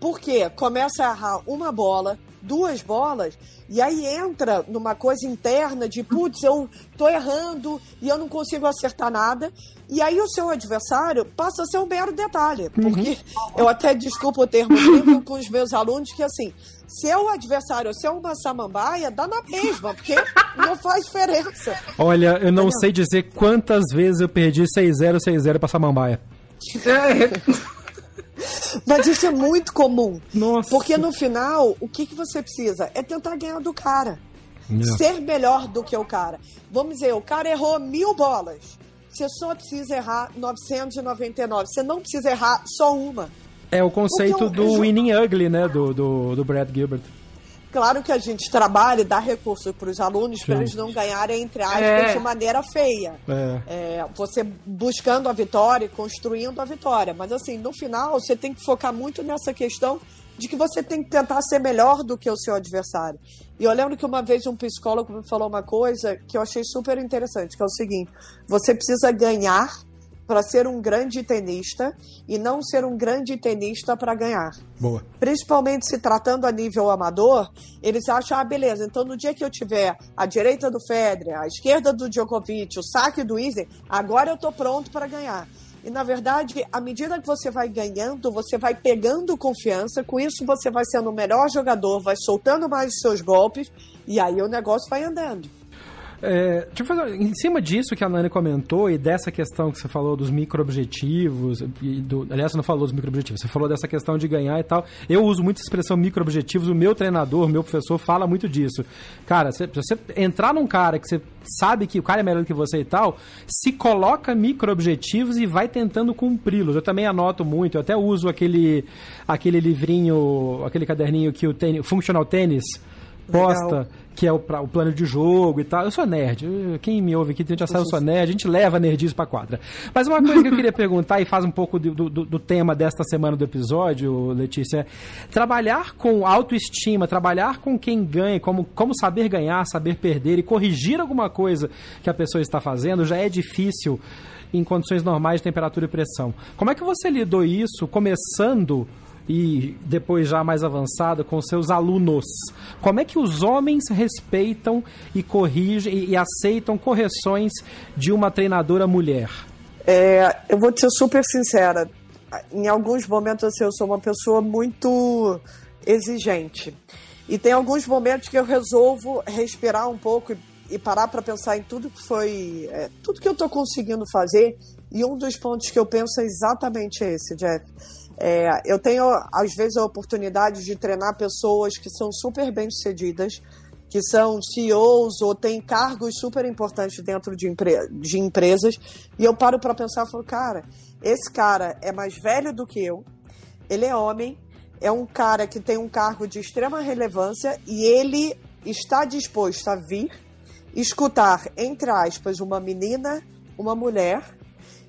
Por quê? Começa a errar uma bola, duas bolas, e aí entra numa coisa interna de, putz, eu tô errando e eu não consigo acertar nada. E aí o seu adversário passa a ser um mero detalhe. Porque uhum. eu até desculpo o termo com os meus alunos que assim, se é o adversário, se é uma samambaia, dá na mesma, porque não faz diferença. Olha, eu não Entendeu? sei dizer quantas vezes eu perdi 6-0, 6-0 pra samambaia. Mas isso é muito comum. Nossa. Porque no final, o que, que você precisa? É tentar ganhar do cara. Ser melhor do que o cara. Vamos dizer, o cara errou mil bolas. Você só precisa errar 999. Você não precisa errar só uma. É o conceito do winning ugly, né? Do, do, do Brad Gilbert. Claro que a gente trabalha e dá recurso para os alunos para eles não ganharem, entre aspas, é. de maneira feia. É. É, você buscando a vitória, construindo a vitória. Mas, assim, no final, você tem que focar muito nessa questão de que você tem que tentar ser melhor do que o seu adversário. E eu lembro que uma vez um psicólogo me falou uma coisa que eu achei super interessante, que é o seguinte: você precisa ganhar para ser um grande tenista e não ser um grande tenista para ganhar. Boa. Principalmente se tratando a nível amador, eles acham, ah, beleza, então no dia que eu tiver a direita do Federer, a esquerda do Djokovic, o saque do Isner, agora eu tô pronto para ganhar. E na verdade, à medida que você vai ganhando, você vai pegando confiança, com isso você vai sendo o melhor jogador, vai soltando mais os seus golpes e aí o negócio vai andando. É, deixa eu fazer, em cima disso que a Nani comentou e dessa questão que você falou dos micro-objetivos, aliás, você não falou dos micro-objetivos, você falou dessa questão de ganhar e tal. Eu uso muito a expressão micro-objetivos, o meu treinador, meu professor fala muito disso. Cara, se você entrar num cara que você sabe que o cara é melhor do que você e tal, se coloca micro-objetivos e vai tentando cumpri-los. Eu também anoto muito, eu até uso aquele, aquele livrinho, aquele caderninho que o tênis, Functional Tennis posta. Legal que é o, pra, o plano de jogo e tal. Eu sou nerd. Quem me ouve aqui já sabe, eu sou nerd. A gente leva nerdice pra quadra. Mas uma coisa que eu queria perguntar e faz um pouco do, do, do, tema desta semana do episódio, Letícia, é trabalhar com autoestima, trabalhar com quem ganha, como, como saber ganhar, saber perder e corrigir alguma coisa que a pessoa está fazendo já é difícil em condições normais de temperatura e pressão. Como é que você lidou isso começando e depois já mais avançado com seus alunos. Como é que os homens respeitam e corrigem e, e aceitam correções de uma treinadora mulher? É, eu vou ser super sincera. Em alguns momentos assim, eu sou uma pessoa muito exigente. E tem alguns momentos que eu resolvo respirar um pouco e, e parar para pensar em tudo que foi, é, tudo que eu estou conseguindo fazer. E um dos pontos que eu penso é exatamente esse, Jeff. É, eu tenho, às vezes, a oportunidade de treinar pessoas que são super bem-sucedidas, que são CEOs ou têm cargos super importantes dentro de, empre de empresas, e eu paro para pensar e falo, cara, esse cara é mais velho do que eu, ele é homem, é um cara que tem um cargo de extrema relevância e ele está disposto a vir escutar, entre aspas, uma menina, uma mulher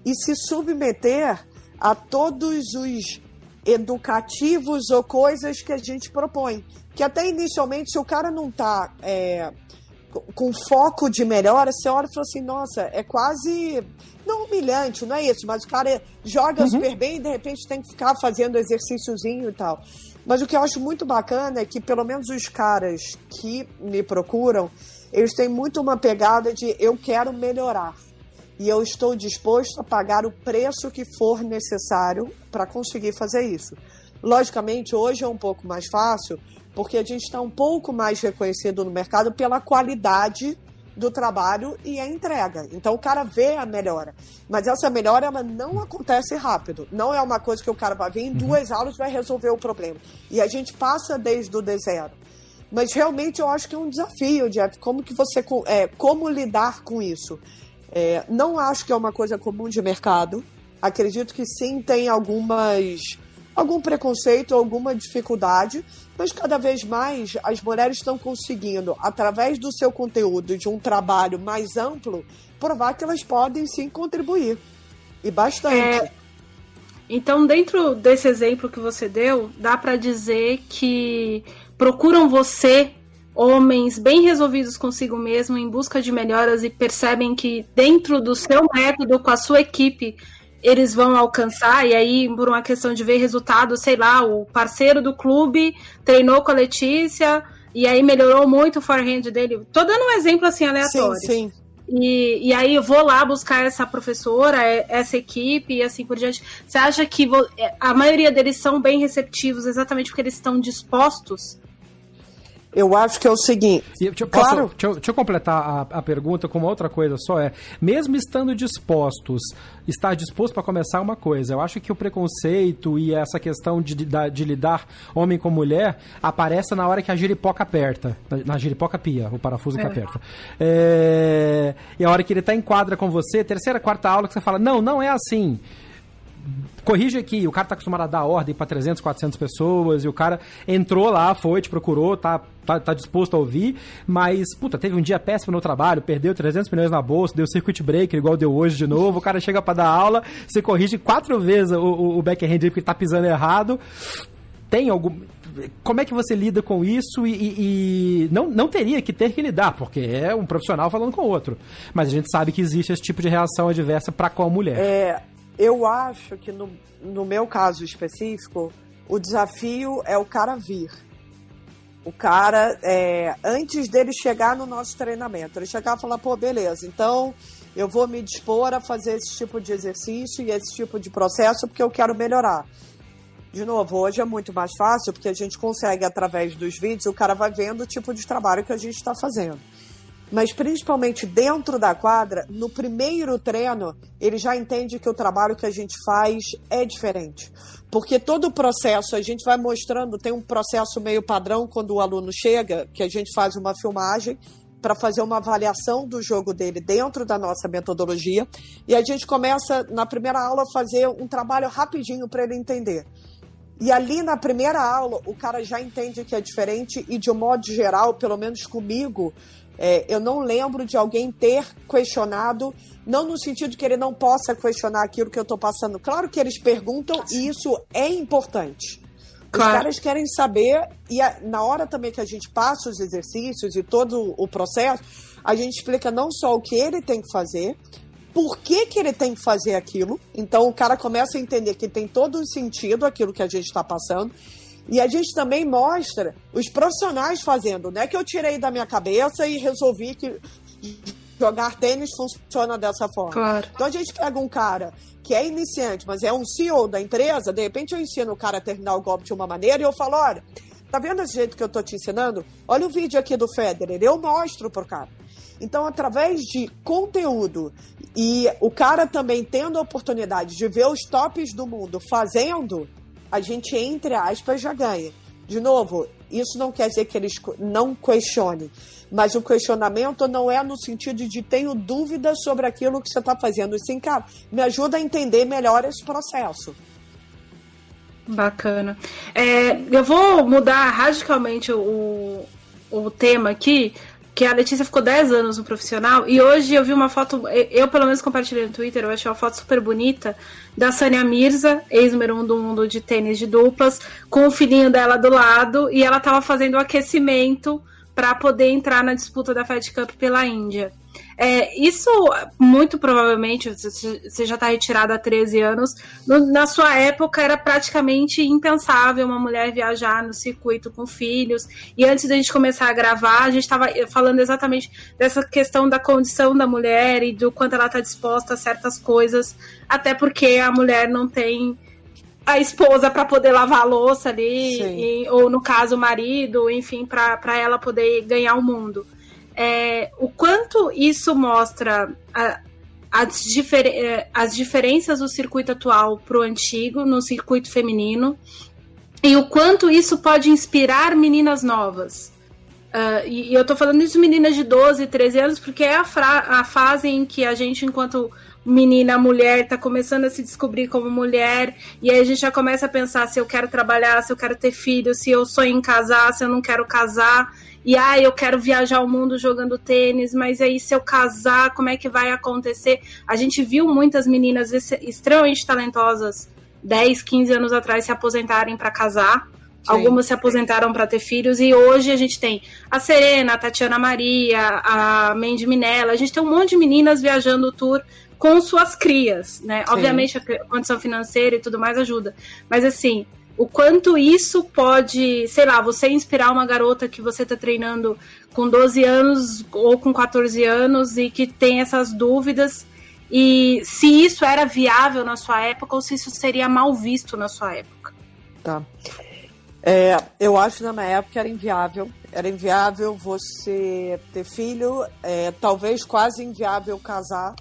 e se submeter a todos os educativos ou coisas que a gente propõe. Que até inicialmente, se o cara não está é, com foco de melhora, você olha e fala assim, nossa, é quase. Não humilhante, não é isso, mas o cara joga uhum. super bem e de repente tem que ficar fazendo exercíciozinho e tal. Mas o que eu acho muito bacana é que, pelo menos os caras que me procuram, eles têm muito uma pegada de eu quero melhorar e eu estou disposto a pagar o preço que for necessário para conseguir fazer isso. Logicamente, hoje é um pouco mais fácil, porque a gente está um pouco mais reconhecido no mercado pela qualidade do trabalho e a entrega. Então o cara vê a melhora. Mas essa melhora ela não acontece rápido. Não é uma coisa que o cara vai vir em uhum. duas aulas vai resolver o problema. E a gente passa desde o D zero. Mas realmente eu acho que é um desafio, Jeff. Como que você é, como lidar com isso? É, não acho que é uma coisa comum de mercado. Acredito que sim tem algumas algum preconceito, alguma dificuldade, mas cada vez mais as mulheres estão conseguindo, através do seu conteúdo, de um trabalho mais amplo, provar que elas podem sim contribuir. E bastante. É, então, dentro desse exemplo que você deu, dá para dizer que procuram você homens bem resolvidos consigo mesmo, em busca de melhoras e percebem que dentro do seu método, com a sua equipe, eles vão alcançar, e aí, por uma questão de ver resultado, sei lá, o parceiro do clube treinou com a Letícia, e aí melhorou muito o forehand dele. Tô dando um exemplo assim aleatório. Sim, sim. E, e aí eu vou lá buscar essa professora, essa equipe e assim por diante. Você acha que a maioria deles são bem receptivos exatamente porque eles estão dispostos eu acho que é o seguinte. E, deixa, claro. Posso, deixa, eu, deixa, eu completar a, a, pergunta com uma outra coisa só. É, mesmo estando dispostos, estar disposto para começar uma coisa. Eu acho que o preconceito e essa questão de, de, de, lidar homem com mulher aparece na hora que a giripoca aperta. Na, na giripoca pia, o parafuso é. que aperta. É, e a hora que ele está em quadra com você, terceira, quarta aula, que você fala: não, não é assim corrige aqui, o cara tá acostumado a dar ordem para 300, 400 pessoas, e o cara entrou lá, foi, te procurou, tá, tá, tá disposto a ouvir, mas, puta, teve um dia péssimo no trabalho, perdeu 300 milhões na bolsa, deu circuit breaker igual deu hoje de novo, o cara chega para dar aula, você corrige quatro vezes o, o, o backhand porque tá pisando errado. Tem algum como é que você lida com isso e, e, e, não, não teria que ter que lidar, porque é um profissional falando com outro. Mas a gente sabe que existe esse tipo de reação adversa para qual mulher. É, eu acho que no, no meu caso específico, o desafio é o cara vir. O cara, é, antes dele chegar no nosso treinamento, ele chegar e falar, pô, beleza, então eu vou me dispor a fazer esse tipo de exercício e esse tipo de processo porque eu quero melhorar. De novo, hoje é muito mais fácil porque a gente consegue, através dos vídeos, o cara vai vendo o tipo de trabalho que a gente está fazendo mas principalmente dentro da quadra, no primeiro treino, ele já entende que o trabalho que a gente faz é diferente. Porque todo o processo, a gente vai mostrando, tem um processo meio padrão quando o aluno chega, que a gente faz uma filmagem para fazer uma avaliação do jogo dele dentro da nossa metodologia. E a gente começa, na primeira aula, a fazer um trabalho rapidinho para ele entender. E ali na primeira aula, o cara já entende que é diferente e, de um modo geral, pelo menos comigo, é, eu não lembro de alguém ter questionado, não no sentido que ele não possa questionar aquilo que eu estou passando. Claro que eles perguntam e isso é importante. Os claro. caras querem saber, e a, na hora também que a gente passa os exercícios e todo o processo, a gente explica não só o que ele tem que fazer, por que, que ele tem que fazer aquilo. Então o cara começa a entender que tem todo um sentido aquilo que a gente está passando. E a gente também mostra os profissionais fazendo, não é que eu tirei da minha cabeça e resolvi que jogar tênis funciona dessa forma. Claro. Então a gente pega um cara que é iniciante, mas é um CEO da empresa, de repente eu ensino o cara a terminar o golpe de uma maneira e eu falo, olha, tá vendo esse jeito que eu tô te ensinando? Olha o vídeo aqui do Federer, eu mostro pro cara. Então, através de conteúdo e o cara também tendo a oportunidade de ver os tops do mundo fazendo, a gente, entre aspas, já ganha. De novo, isso não quer dizer que eles não questionem, mas o questionamento não é no sentido de tenho dúvidas sobre aquilo que você está fazendo. Sim, cara, me ajuda a entender melhor esse processo. Bacana. É, eu vou mudar radicalmente o, o tema aqui, que a Letícia ficou 10 anos no profissional e hoje eu vi uma foto, eu pelo menos compartilhei no Twitter, eu achei uma foto super bonita da Sânia Mirza, ex-número 1 um do mundo de tênis de duplas, com o filhinho dela do lado e ela estava fazendo o aquecimento para poder entrar na disputa da Fed Cup pela Índia. É, isso, muito provavelmente, você já está retirada há 13 anos. No, na sua época, era praticamente impensável uma mulher viajar no circuito com filhos. E antes da gente começar a gravar, a gente estava falando exatamente dessa questão da condição da mulher e do quanto ela está disposta a certas coisas, até porque a mulher não tem a esposa para poder lavar a louça ali, e, ou no caso o marido, enfim, para ela poder ganhar o mundo é, o quanto isso mostra a, as, difer é, as diferenças do circuito atual para o antigo, no circuito feminino, e o quanto isso pode inspirar meninas novas. Uh, e, e, eu tô falando isso meninas de 12, 13 anos, porque é a, a fase em que a gente, enquanto menina, mulher, tá começando a se descobrir como mulher, e aí a gente já começa a pensar se eu quero trabalhar, se eu quero ter filho, se eu sonho em casar, se eu não quero casar e ah, eu quero viajar o mundo jogando tênis, mas aí se eu casar, como é que vai acontecer? A gente viu muitas meninas extremamente talentosas 10, 15 anos atrás se aposentarem para casar. Sim. Algumas se aposentaram para ter filhos e hoje a gente tem a Serena, a Tatiana Maria, a Mandy Minella, a gente tem um monte de meninas viajando o tour com suas crias, né? Sim. Obviamente a condição financeira e tudo mais ajuda, mas assim, o quanto isso pode, sei lá, você inspirar uma garota que você está treinando com 12 anos ou com 14 anos e que tem essas dúvidas e se isso era viável na sua época ou se isso seria mal visto na sua época. Tá. É, eu acho que na minha época era inviável. Era inviável você ter filho, é, talvez quase inviável casar,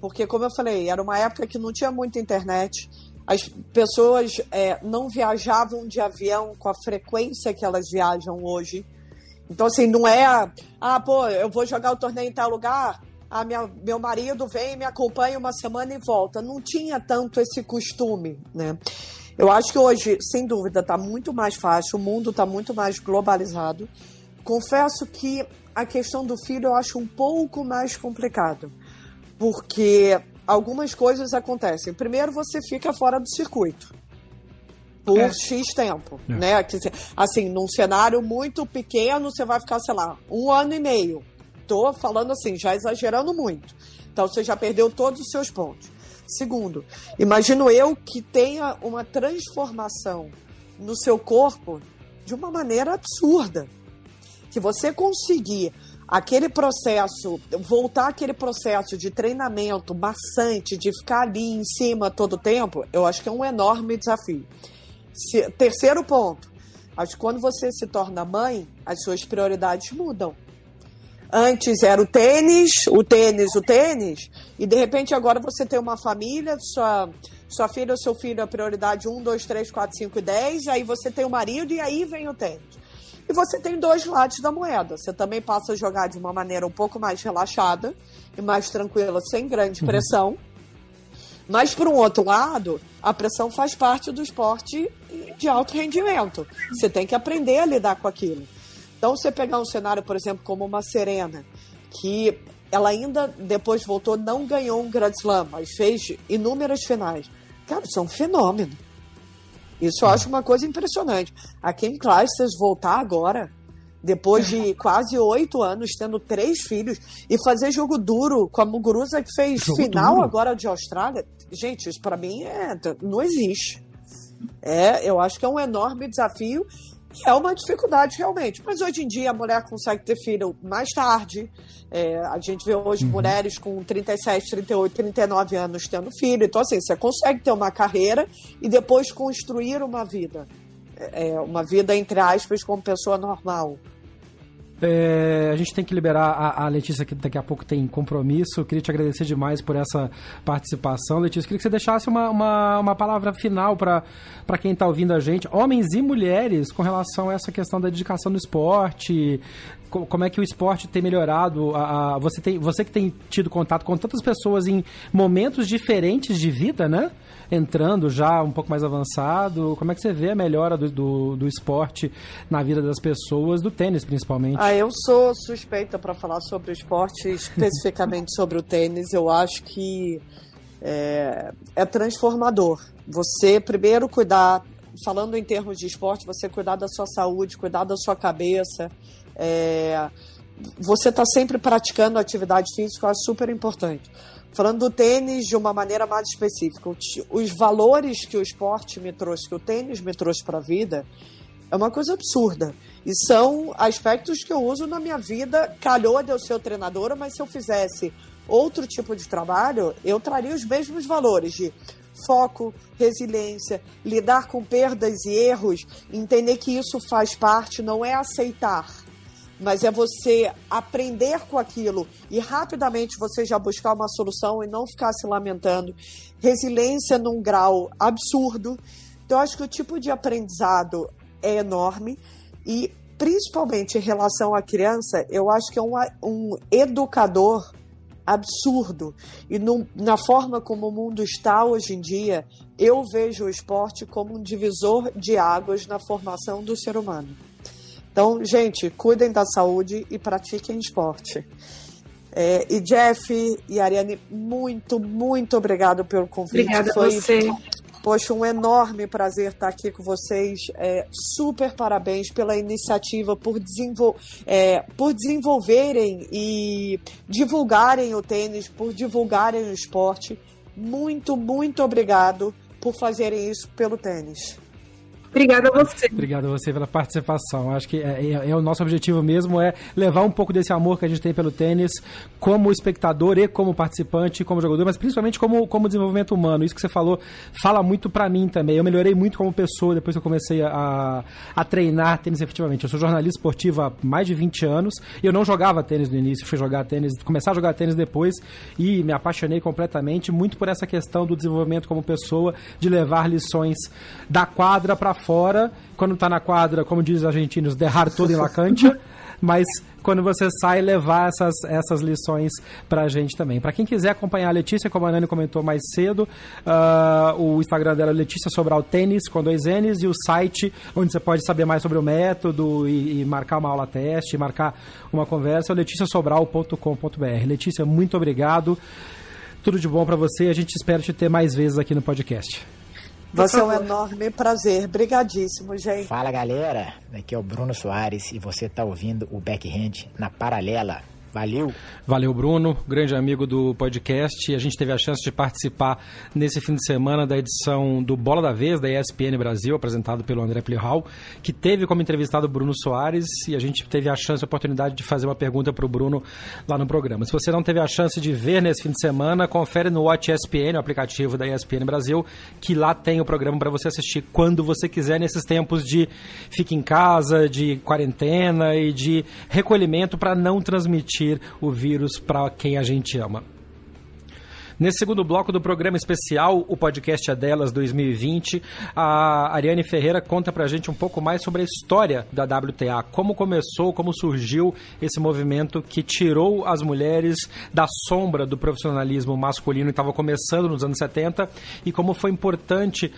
porque, como eu falei, era uma época que não tinha muita internet as pessoas é, não viajavam de avião com a frequência que elas viajam hoje. Então, assim, não é, ah, pô, eu vou jogar o torneio em tal lugar, ah, minha, meu marido vem, me acompanha uma semana e volta. Não tinha tanto esse costume, né? Eu acho que hoje, sem dúvida, está muito mais fácil, o mundo está muito mais globalizado. Confesso que a questão do filho eu acho um pouco mais complicado, porque algumas coisas acontecem. Primeiro, você fica fora do circuito por é. X tempo, é. né? Assim, num cenário muito pequeno, você vai ficar, sei lá, um ano e meio. Tô falando assim, já exagerando muito. Então, você já perdeu todos os seus pontos. Segundo, imagino eu que tenha uma transformação no seu corpo de uma maneira absurda. Que você conseguir aquele processo, voltar aquele processo de treinamento maçante, de ficar ali em cima todo o tempo, eu acho que é um enorme desafio. Se, terceiro ponto, acho que quando você se torna mãe, as suas prioridades mudam. Antes era o tênis, o tênis, o tênis, e de repente agora você tem uma família, sua, sua filha ou seu filho é prioridade 1, 2, 3, 4, 5 e 10, aí você tem o marido e aí vem o tênis. E você tem dois lados da moeda. Você também passa a jogar de uma maneira um pouco mais relaxada e mais tranquila, sem grande uhum. pressão. Uhum. Mas, por um outro lado, a pressão faz parte do esporte de alto rendimento. Você tem que aprender a lidar com aquilo. Então, você pegar um cenário, por exemplo, como uma Serena, que ela ainda depois voltou, não ganhou um Grand Slam, mas fez inúmeras finais. Cara, isso é um fenômeno. Isso eu acho uma coisa impressionante. A Kim Clijsters voltar agora, depois de quase oito anos, tendo três filhos, e fazer jogo duro com a Muguruza que fez jogo final duro. agora de Austrália. Gente, isso para mim é, não existe. É, eu acho que é um enorme desafio é uma dificuldade realmente. Mas hoje em dia a mulher consegue ter filho mais tarde. É, a gente vê hoje uhum. mulheres com 37, 38, 39 anos tendo filho. Então, assim, você consegue ter uma carreira e depois construir uma vida. É, é uma vida, entre aspas, como pessoa normal. É, a gente tem que liberar a, a, Letícia, que daqui a pouco tem compromisso. Queria te agradecer demais por essa participação. Letícia, queria que você deixasse uma, uma, uma palavra final para quem está ouvindo a gente, homens e mulheres, com relação a essa questão da dedicação no esporte, como é que o esporte tem melhorado? A, a, você, tem, você que tem tido contato com tantas pessoas em momentos diferentes de vida, né? Entrando já um pouco mais avançado, como é que você vê a melhora do, do, do esporte na vida das pessoas, do tênis principalmente? Ah, eu sou suspeita para falar sobre o esporte, especificamente sobre o tênis. Eu acho que é, é transformador. Você primeiro cuidar, falando em termos de esporte, você cuidar da sua saúde, cuidar da sua cabeça, é, você está sempre praticando atividade física, eu acho super importante. Falando do tênis de uma maneira mais específica, os valores que o esporte me trouxe, que o tênis me trouxe para a vida, é uma coisa absurda. E são aspectos que eu uso na minha vida. Calhou de eu ser treinadora, mas se eu fizesse outro tipo de trabalho, eu traria os mesmos valores de foco, resiliência, lidar com perdas e erros, entender que isso faz parte, não é aceitar mas é você aprender com aquilo e rapidamente você já buscar uma solução e não ficar se lamentando. Resiliência num grau absurdo. Então, acho que o tipo de aprendizado é enorme e, principalmente em relação à criança, eu acho que é um, um educador absurdo. E no, na forma como o mundo está hoje em dia, eu vejo o esporte como um divisor de águas na formação do ser humano. Então, gente, cuidem da saúde e pratiquem esporte. É, e Jeff e Ariane, muito, muito obrigado pelo convite. Obrigada Foi, a você. Poxa, um enorme prazer estar aqui com vocês. É, super parabéns pela iniciativa, por, desenvol é, por desenvolverem e divulgarem o tênis, por divulgarem o esporte. Muito, muito obrigado por fazerem isso pelo tênis. Obrigada a você. Obrigado a você pela participação. Acho que é, é, é, o nosso objetivo mesmo é levar um pouco desse amor que a gente tem pelo tênis como espectador e como participante, como jogador, mas principalmente como, como desenvolvimento humano. Isso que você falou fala muito para mim também. Eu melhorei muito como pessoa depois que eu comecei a, a treinar tênis efetivamente. Eu sou jornalista esportivo há mais de 20 anos e eu não jogava tênis no início, fui jogar tênis, começar a jogar tênis depois e me apaixonei completamente muito por essa questão do desenvolvimento como pessoa, de levar lições da quadra para fora, quando tá na quadra, como diz os argentinos, derrar tudo em la cancha, mas quando você sai, levar essas, essas lições pra gente também. Para quem quiser acompanhar a Letícia, como a Nani comentou mais cedo, uh, o Instagram dela é Letícia Sobral Tênis, com dois N's, e o site onde você pode saber mais sobre o método e, e marcar uma aula teste, marcar uma conversa, é leticiasobral.com.br. Letícia, muito obrigado. Tudo de bom para você. A gente espera te ter mais vezes aqui no podcast. Vai ser um enorme prazer. Brigadíssimo, gente. Fala, galera. Aqui é o Bruno Soares e você está ouvindo o Backhand na Paralela. Valeu. Valeu, Bruno, grande amigo do podcast. A gente teve a chance de participar nesse fim de semana da edição do Bola da Vez, da ESPN Brasil, apresentado pelo André Plihal, que teve como entrevistado o Bruno Soares e a gente teve a chance, a oportunidade de fazer uma pergunta para o Bruno lá no programa. Se você não teve a chance de ver nesse fim de semana, confere no Watch ESPN, o aplicativo da ESPN Brasil, que lá tem o programa para você assistir quando você quiser, nesses tempos de fique em casa, de quarentena e de recolhimento para não transmitir transmitir o vírus para quem a gente ama. Nesse segundo bloco do programa especial, o podcast é delas 2020, a Ariane Ferreira conta pra gente um pouco mais sobre a história da WTA, como começou, como surgiu esse movimento que tirou as mulheres da sombra do profissionalismo masculino que estava começando nos anos 70 e como foi importante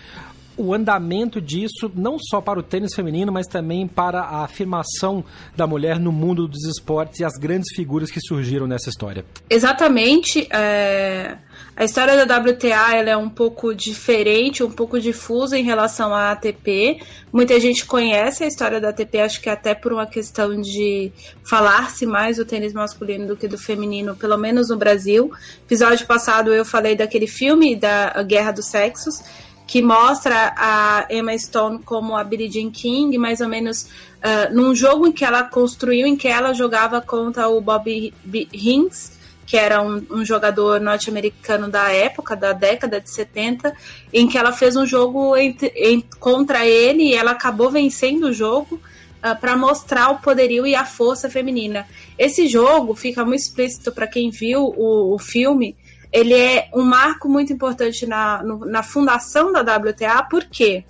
o andamento disso, não só para o tênis feminino, mas também para a afirmação da mulher no mundo dos esportes e as grandes figuras que surgiram nessa história. Exatamente. É... A história da WTA ela é um pouco diferente, um pouco difusa em relação à ATP. Muita gente conhece a história da ATP, acho que até por uma questão de falar-se mais do tênis masculino do que do feminino, pelo menos no Brasil. Episódio passado eu falei daquele filme da Guerra dos Sexos, que mostra a Emma Stone como a Billie Jean King, mais ou menos uh, num jogo em que ela construiu, em que ela jogava contra o Bobby Hings, que era um, um jogador norte-americano da época, da década de 70, em que ela fez um jogo entre, em, contra ele e ela acabou vencendo o jogo uh, ah, para mostrar o poderio e a força feminina. Esse jogo fica muito explícito para quem viu o, o, filme. Ele é um marco muito importante na, no, na fundação da WTA, por quê?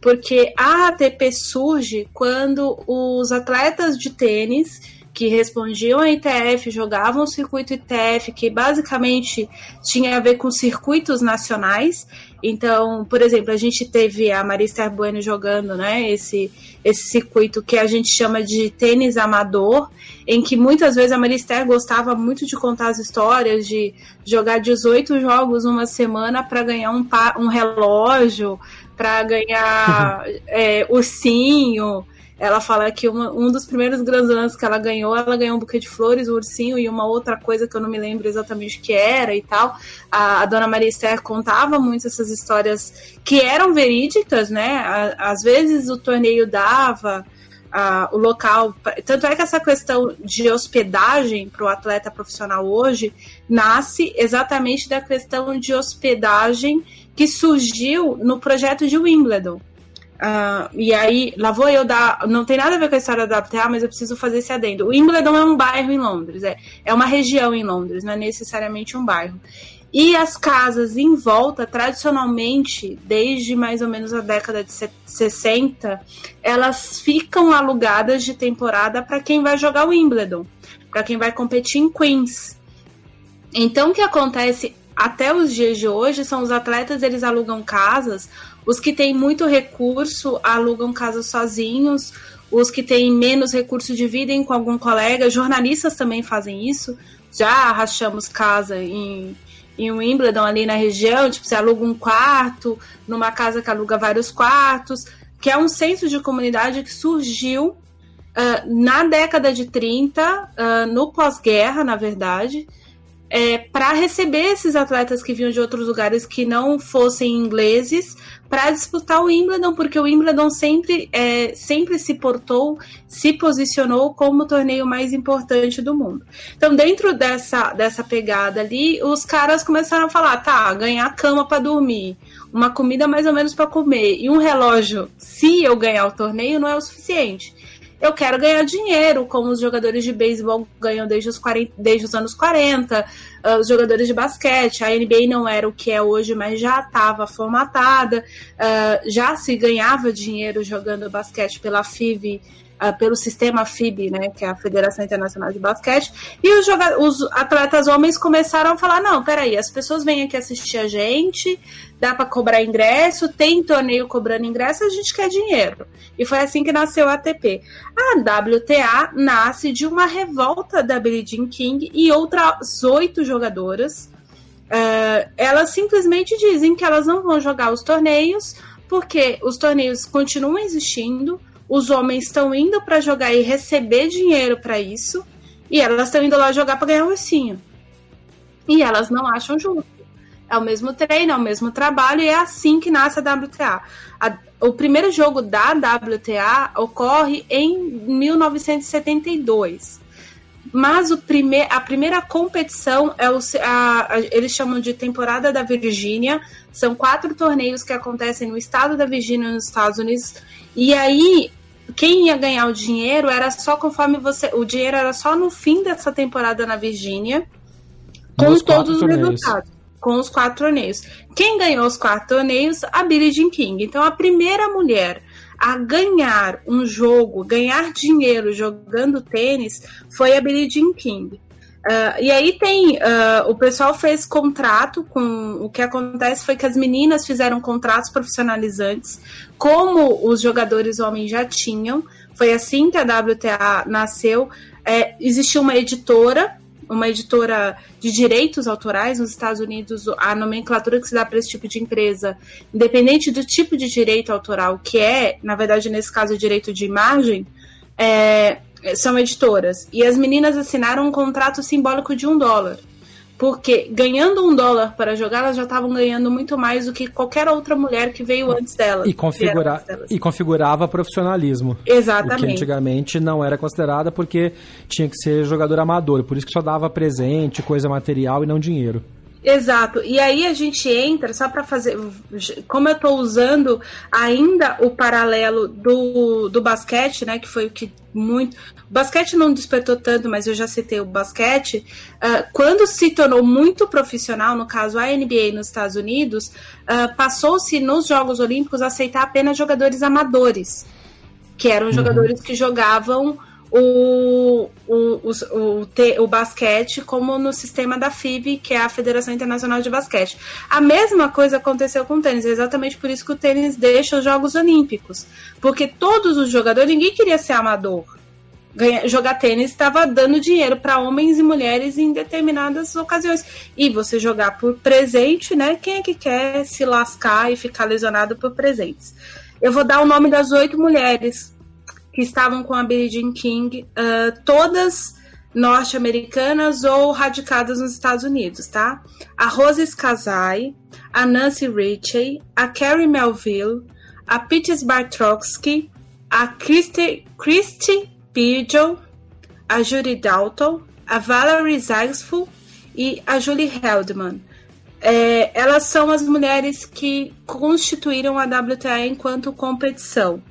Porque a ATP surge quando os atletas de tênis que respondiam a ITF, jogavam o circuito ITF, que basicamente tinha a ver com circuitos nacionais. Então, por exemplo, a gente teve a Marista Bueno jogando né, esse, esse circuito que a gente chama de tênis amador, em que muitas vezes a Marister gostava muito de contar as histórias, de jogar 18 jogos uma semana para ganhar um, um relógio, para ganhar é, ursinho. Ela fala que uma, um dos primeiros Grand Slams que ela ganhou, ela ganhou um buquê de flores, um ursinho e uma outra coisa que eu não me lembro exatamente o que era e tal. A, a dona Maria Esther contava muito essas histórias que eram verídicas, né? A, às vezes o torneio dava. o local. Tanto é que essa questão de hospedagem para o atleta profissional hoje nasce exatamente da questão de hospedagem que surgiu no projeto de Wimbledon. Uh, e aí, lá vou eu dar. Não tem nada a ver com a história da WTA, mas eu preciso fazer esse adendo. O Wimbledon é um bairro em Londres, é, é uma região em Londres, não é necessariamente um bairro. E as casas em volta, tradicionalmente, desde mais ou menos a década de 60, elas ficam alugadas de temporada para quem vai jogar o Wimbledon, para quem vai competir em Queens. Então, o que acontece até os dias de hoje são os atletas, eles alugam casas os que têm muito recurso alugam casas sozinhos, os que têm menos recurso dividem com algum colega. Jornalistas também fazem isso. Já rachamos casa em, em Wimbledon, ali na região, tipo, você aluga um quarto, numa casa que aluga vários quartos, que é um senso de comunidade que surgiu uh, na década de 30, uh, ah, no pós-guerra, na verdade, é, para receber esses atletas que vinham de outros lugares que não fossem ingleses para disputar o Wimbledon, porque o Wimbledon sempre, é, sempre se portou, se posicionou como o torneio mais importante do mundo. Então, dentro dessa, dessa pegada ali, os caras começaram a falar: tá, ganhar cama para dormir, uma comida mais ou menos para comer e um relógio, se eu ganhar o torneio, não é o suficiente eu quero ganhar dinheiro, como os jogadores de beisebol ganham desde os, 40, desde os anos 40, ah, os jogadores de basquete. A NBA não era o que é hoje, mas já estava formatada, uh, já se ganhava dinheiro jogando basquete pela FIV uh, pelo sistema FIB, né, que é a Federação Internacional de Basquete, e os, os atletas homens começaram a falar: não, peraí, as pessoas vêm aqui assistir a gente, dá para cobrar ingresso, tem torneio cobrando ingresso, a gente quer dinheiro. E foi assim que nasceu a ATP. A WTA nasce de uma revolta da Billie Jean King e outras oito jogadoras. Uh, elas simplesmente dizem que elas não vão jogar os torneios porque os torneios continuam existindo, os homens estão indo para jogar e receber dinheiro para isso, e elas estão indo lá jogar para ganhar um ursinho. E elas não acham justo. É o mesmo treino, é o mesmo trabalho, e é assim que nasce a WTA. A, o primeiro jogo da WTA ocorre em 1972. Mas o prime a primeira competição é o, a, a, eles chamam de temporada da Virgínia. São quatro torneios que acontecem no estado da Virgínia, nos Estados Unidos. E aí quem ia ganhar o dinheiro era só conforme você. O dinheiro era só no fim dessa temporada na Virgínia, com todos os torneios. resultados. Com os quatro torneios. Quem ganhou os quatro torneios? A Billie Jean King. Então, a primeira mulher a ganhar um jogo, ganhar dinheiro jogando tênis, foi a Billie Jean King. Uh, e aí tem. Uh, o pessoal fez contrato com. O que acontece foi que as meninas fizeram contratos profissionalizantes, como os jogadores homens já tinham. Foi assim que a WTA nasceu. É, existiu uma editora, uma editora de direitos autorais nos Estados Unidos, a nomenclatura que se dá para esse tipo de empresa, independente do tipo de direito autoral, que é, na verdade, nesse caso, o direito de imagem, é, são editoras. E as meninas assinaram um contrato simbólico de um dólar. Porque ganhando um dólar para jogar, elas já estavam ganhando muito mais do que qualquer outra mulher que veio antes delas. E, configura e configurava profissionalismo. Exatamente. Que antigamente não era considerada porque tinha que ser jogador amador. Por isso que só dava presente, coisa material e não dinheiro. Exato. E aí a gente entra, só para fazer. Como eu estou usando ainda o paralelo do, do basquete, né? Que foi o que muito. O basquete não despertou tanto, mas eu já citei o basquete. Uh, quando se tornou muito profissional, no caso a NBA nos Estados Unidos, uh, passou-se nos Jogos Olímpicos a aceitar apenas jogadores amadores, que eram uhum. jogadores que jogavam o, o, o, o, te, o basquete como no sistema da FIB, que é a Federação Internacional de Basquete. A mesma coisa aconteceu com o tênis, é exatamente por isso que o tênis deixa os Jogos Olímpicos. Porque todos os jogadores, ninguém queria ser amador. Jogar tênis estava dando dinheiro para homens e mulheres em determinadas ocasiões. E você jogar por presente, né? Quem é que quer se lascar e ficar lesionado por presentes? Eu vou dar o nome das oito mulheres que estavam com a Billie Jean King, uh, todas norte-americanas ou radicadas nos Estados Unidos, tá? A Rose Skazai, a Nancy Ritchie, a Carrie Melville, a Peaches Bartrowski, a Christy, Christy Pidgeon, a Judy Dalton, a Valerie Zagsfull e a Julie Heldman. É, elas são as mulheres que constituíram a WTA enquanto competição.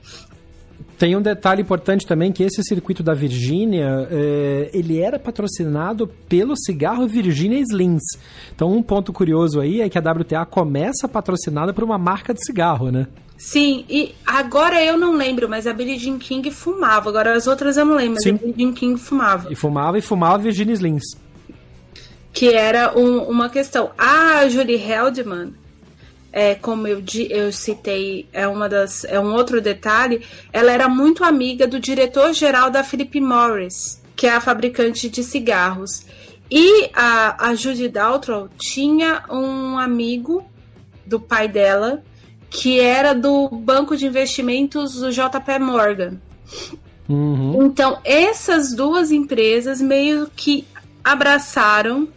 Tem um detalhe importante também que esse circuito da Virgínia, é, ele era patrocinado pelo cigarro Virginia Slims. Então um ponto curioso aí é que a WTA começa patrocinada por uma marca de cigarro, né? Sim, e agora eu não lembro, mas a Billie Jean King fumava. Agora as outras eu não lembro, mas Sim. a Billie Jean King fumava. E fumava e fumava Virginia Slims. Que era um, uma questão. A Julie Heldman, é, como eu, eu citei, é uma das é um outro detalhe, ela era muito amiga do diretor-geral da Philip Morris, que é a fabricante de cigarros. E a, a Judy Daltrell tinha um amigo do pai dela que era do banco de investimentos do JP Morgan. Uhum. Então, essas duas empresas meio que abraçaram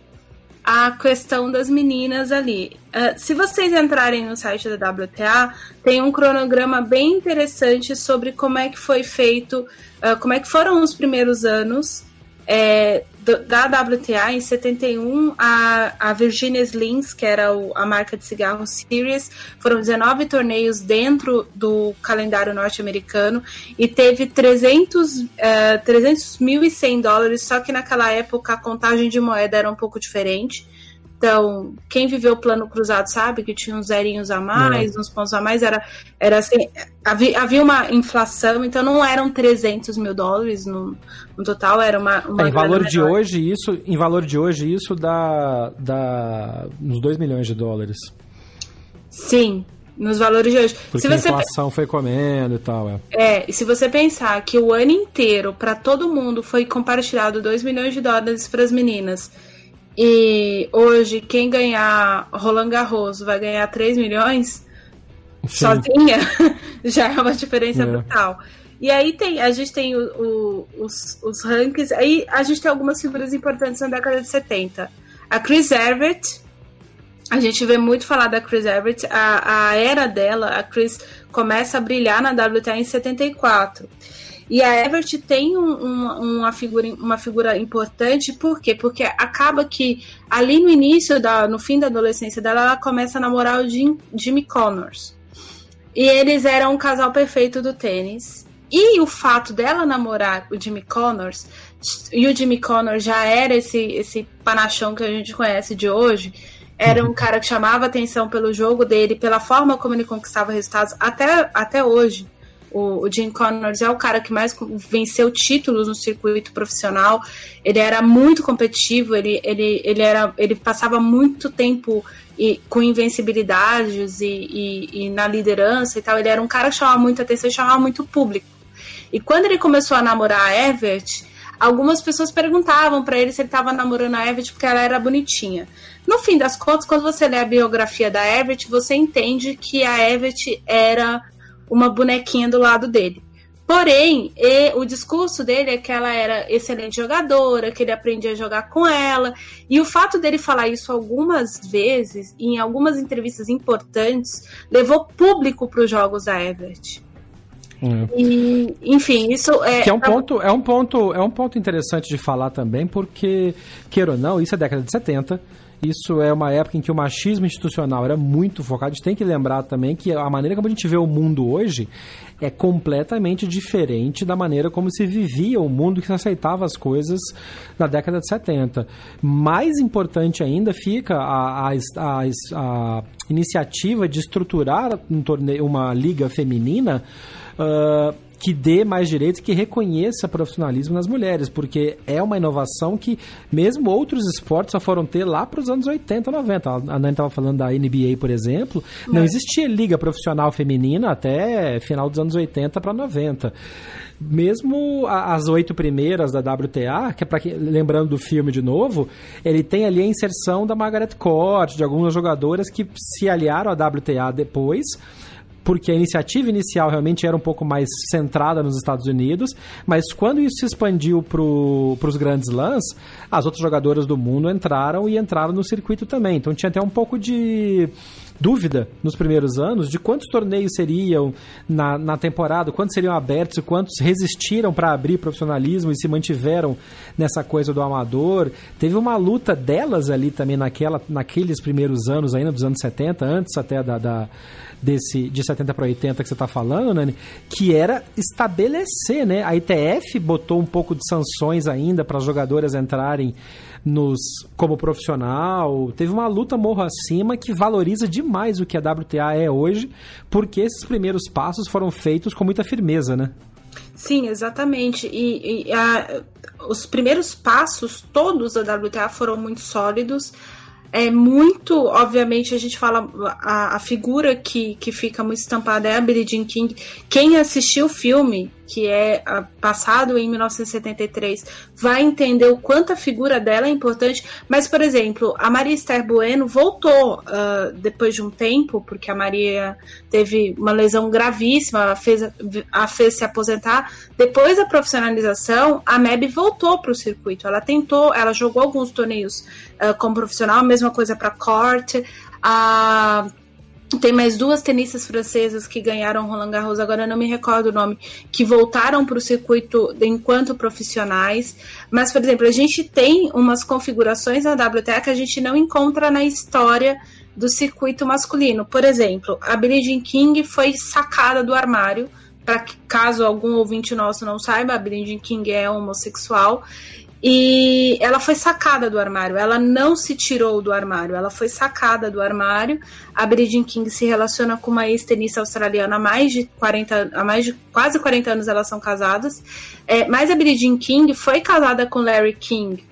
a questão das meninas ali. Uh, se vocês entrarem no site da WTA, tem um cronograma bem interessante sobre como é que foi feito, uh, como é que foram os primeiros anos é, da WTA. Em 71, a, a Virginia Slims, que era o, a marca de cigarro Series, foram 19 torneios dentro do calendário norte-americano e teve 300, uh, 300.100 dólares, só que naquela época a contagem de moeda era um pouco diferente. Então, quem viveu o plano cruzado sabe que tinha uns zerinhos a mais, é. uns pontos a mais, era, era assim, havia, havia uma inflação, então não eram 300 mil dólares no, no total, era uma, uma é, em valor de hoje isso Em valor de hoje, isso dá, dá uns 2 milhões de dólares. Sim, nos valores de hoje. Porque se você... a inflação foi comendo e tal, é. É, e se você pensar que o ano inteiro, para todo mundo, foi compartilhado 2 milhões de dólares para as meninas e hoje quem ganhar Roland Garros vai ganhar 3 milhões Sim. sozinha, já é uma diferença é. brutal. E aí tem, a gente tem o, o, os, os rankings, aí a gente tem algumas figuras importantes na década de 70. A Chris Evert, a gente vê muito falar da Chris Evert, a, a era dela, a Chris começa a brilhar na WTA em 74. E a Everett tem um, uma, figura, uma figura importante, por quê? Porque acaba que ali no início, da, no fim da adolescência dela, ela começa a namorar o Jim, Jimmy Connors. E eles eram um casal perfeito do tênis. E o fato dela namorar o Jimmy Connors, e o Jimmy Connors já era esse, esse panachão que a gente conhece de hoje, era um cara que chamava atenção pelo jogo dele, pela forma como ele conquistava resultados, até, até hoje. O, o Jim Connors é o cara que mais venceu títulos no circuito profissional. Ele era muito competitivo, ele, ele, ele, era, ele passava muito tempo e, com invencibilidades e, e, e, na liderança e tal. Ele era um cara que chamava muita atenção e chamava muito público. E quando ele começou a namorar a Everett, algumas pessoas perguntavam para ele se ele estava namorando a Everett porque ela era bonitinha. No fim das contas, quando você lê a biografia da Everett, você entende que a Everett era uma bonequinha do lado dele. Porém, e, o discurso dele é que ela era excelente jogadora, que ele aprendia a jogar com ela. E o fato dele falar isso algumas vezes, em algumas entrevistas importantes, levou público para os jogos da Everett. Hum. E, enfim, isso é. Que é um, ponto, é, um ponto, é um ponto interessante de falar também, porque, queira ou não, isso é década de 70. Isso é uma época em que o machismo institucional era muito focado. A gente tem que lembrar também que a maneira como a gente vê o mundo hoje é completamente diferente da maneira como se vivia o mundo que se aceitava as coisas na década de 70. Mais importante ainda fica a, a, a, a iniciativa de estruturar um torneio, uma liga feminina. Uh, que dê mais direitos, que reconheça profissionalismo nas mulheres, porque é uma inovação que mesmo outros esportes só foram ter lá para os anos 80, 90. A Nani estava falando da NBA, por exemplo, não é. existia liga profissional feminina até final dos anos 80 para 90 mesmo as oito primeiras da WTA, que é para lembrando do filme de novo, ele tem ali a inserção da Margaret Court, de algumas jogadoras que se aliaram à WTA depois porque a iniciativa inicial realmente era um pouco mais centrada nos Estados Unidos, mas quando isso se expandiu para os grandes lãs, as outras jogadoras do mundo entraram e entraram no circuito também. Então tinha até um pouco de dúvida nos primeiros anos de quantos torneios seriam na, na temporada, quantos seriam abertos e quantos resistiram para abrir profissionalismo e se mantiveram nessa coisa do amador. Teve uma luta delas ali também naquela, naqueles primeiros anos, ainda dos anos 70, antes até da, da desse de 70 para 80 que você está falando, Nani, que era estabelecer, né? A ITF botou um pouco de sanções ainda para as jogadoras entrarem nos como profissional. Teve uma luta morro acima que valoriza demais o que a WTA é hoje, porque esses primeiros passos foram feitos com muita firmeza, né? Sim, exatamente. E, e a, os primeiros passos todos da WTA foram muito sólidos é muito, obviamente, a gente fala, a, a figura que, que fica muito estampada é a Billie Jean King. Quem assistiu o filme que é ah, passado em 1973, vai entender o quanto a figura dela é importante. Mas, por exemplo, a Maria Esther Bueno voltou uh, depois de um tempo, porque a Maria teve uma lesão gravíssima, a fez, a fez se aposentar. Depois da profissionalização, a Meb voltou para o circuito. Ela tentou, ela jogou alguns torneios uh, como profissional, a mesma coisa para Corte. A tem mais duas tenistas francesas que ganharam Roland Garros, agora não me recordo o nome, que voltaram para o circuito enquanto profissionais. Mas, por exemplo, a gente tem umas configurações na WTA que a gente não encontra na história do circuito masculino. Por exemplo, a Billie Jean King foi sacada do armário. Para caso algum ouvinte nosso não saiba, a Billie Jean King é homossexual e ela foi sacada do armário, ela não se tirou do armário, ela foi sacada do armário. A Bridget King se relaciona com uma ex-tenista australiana há mais de 40, há mais de quase 40 anos elas são casadas. É, mas a Bridget King foi casada com Larry King,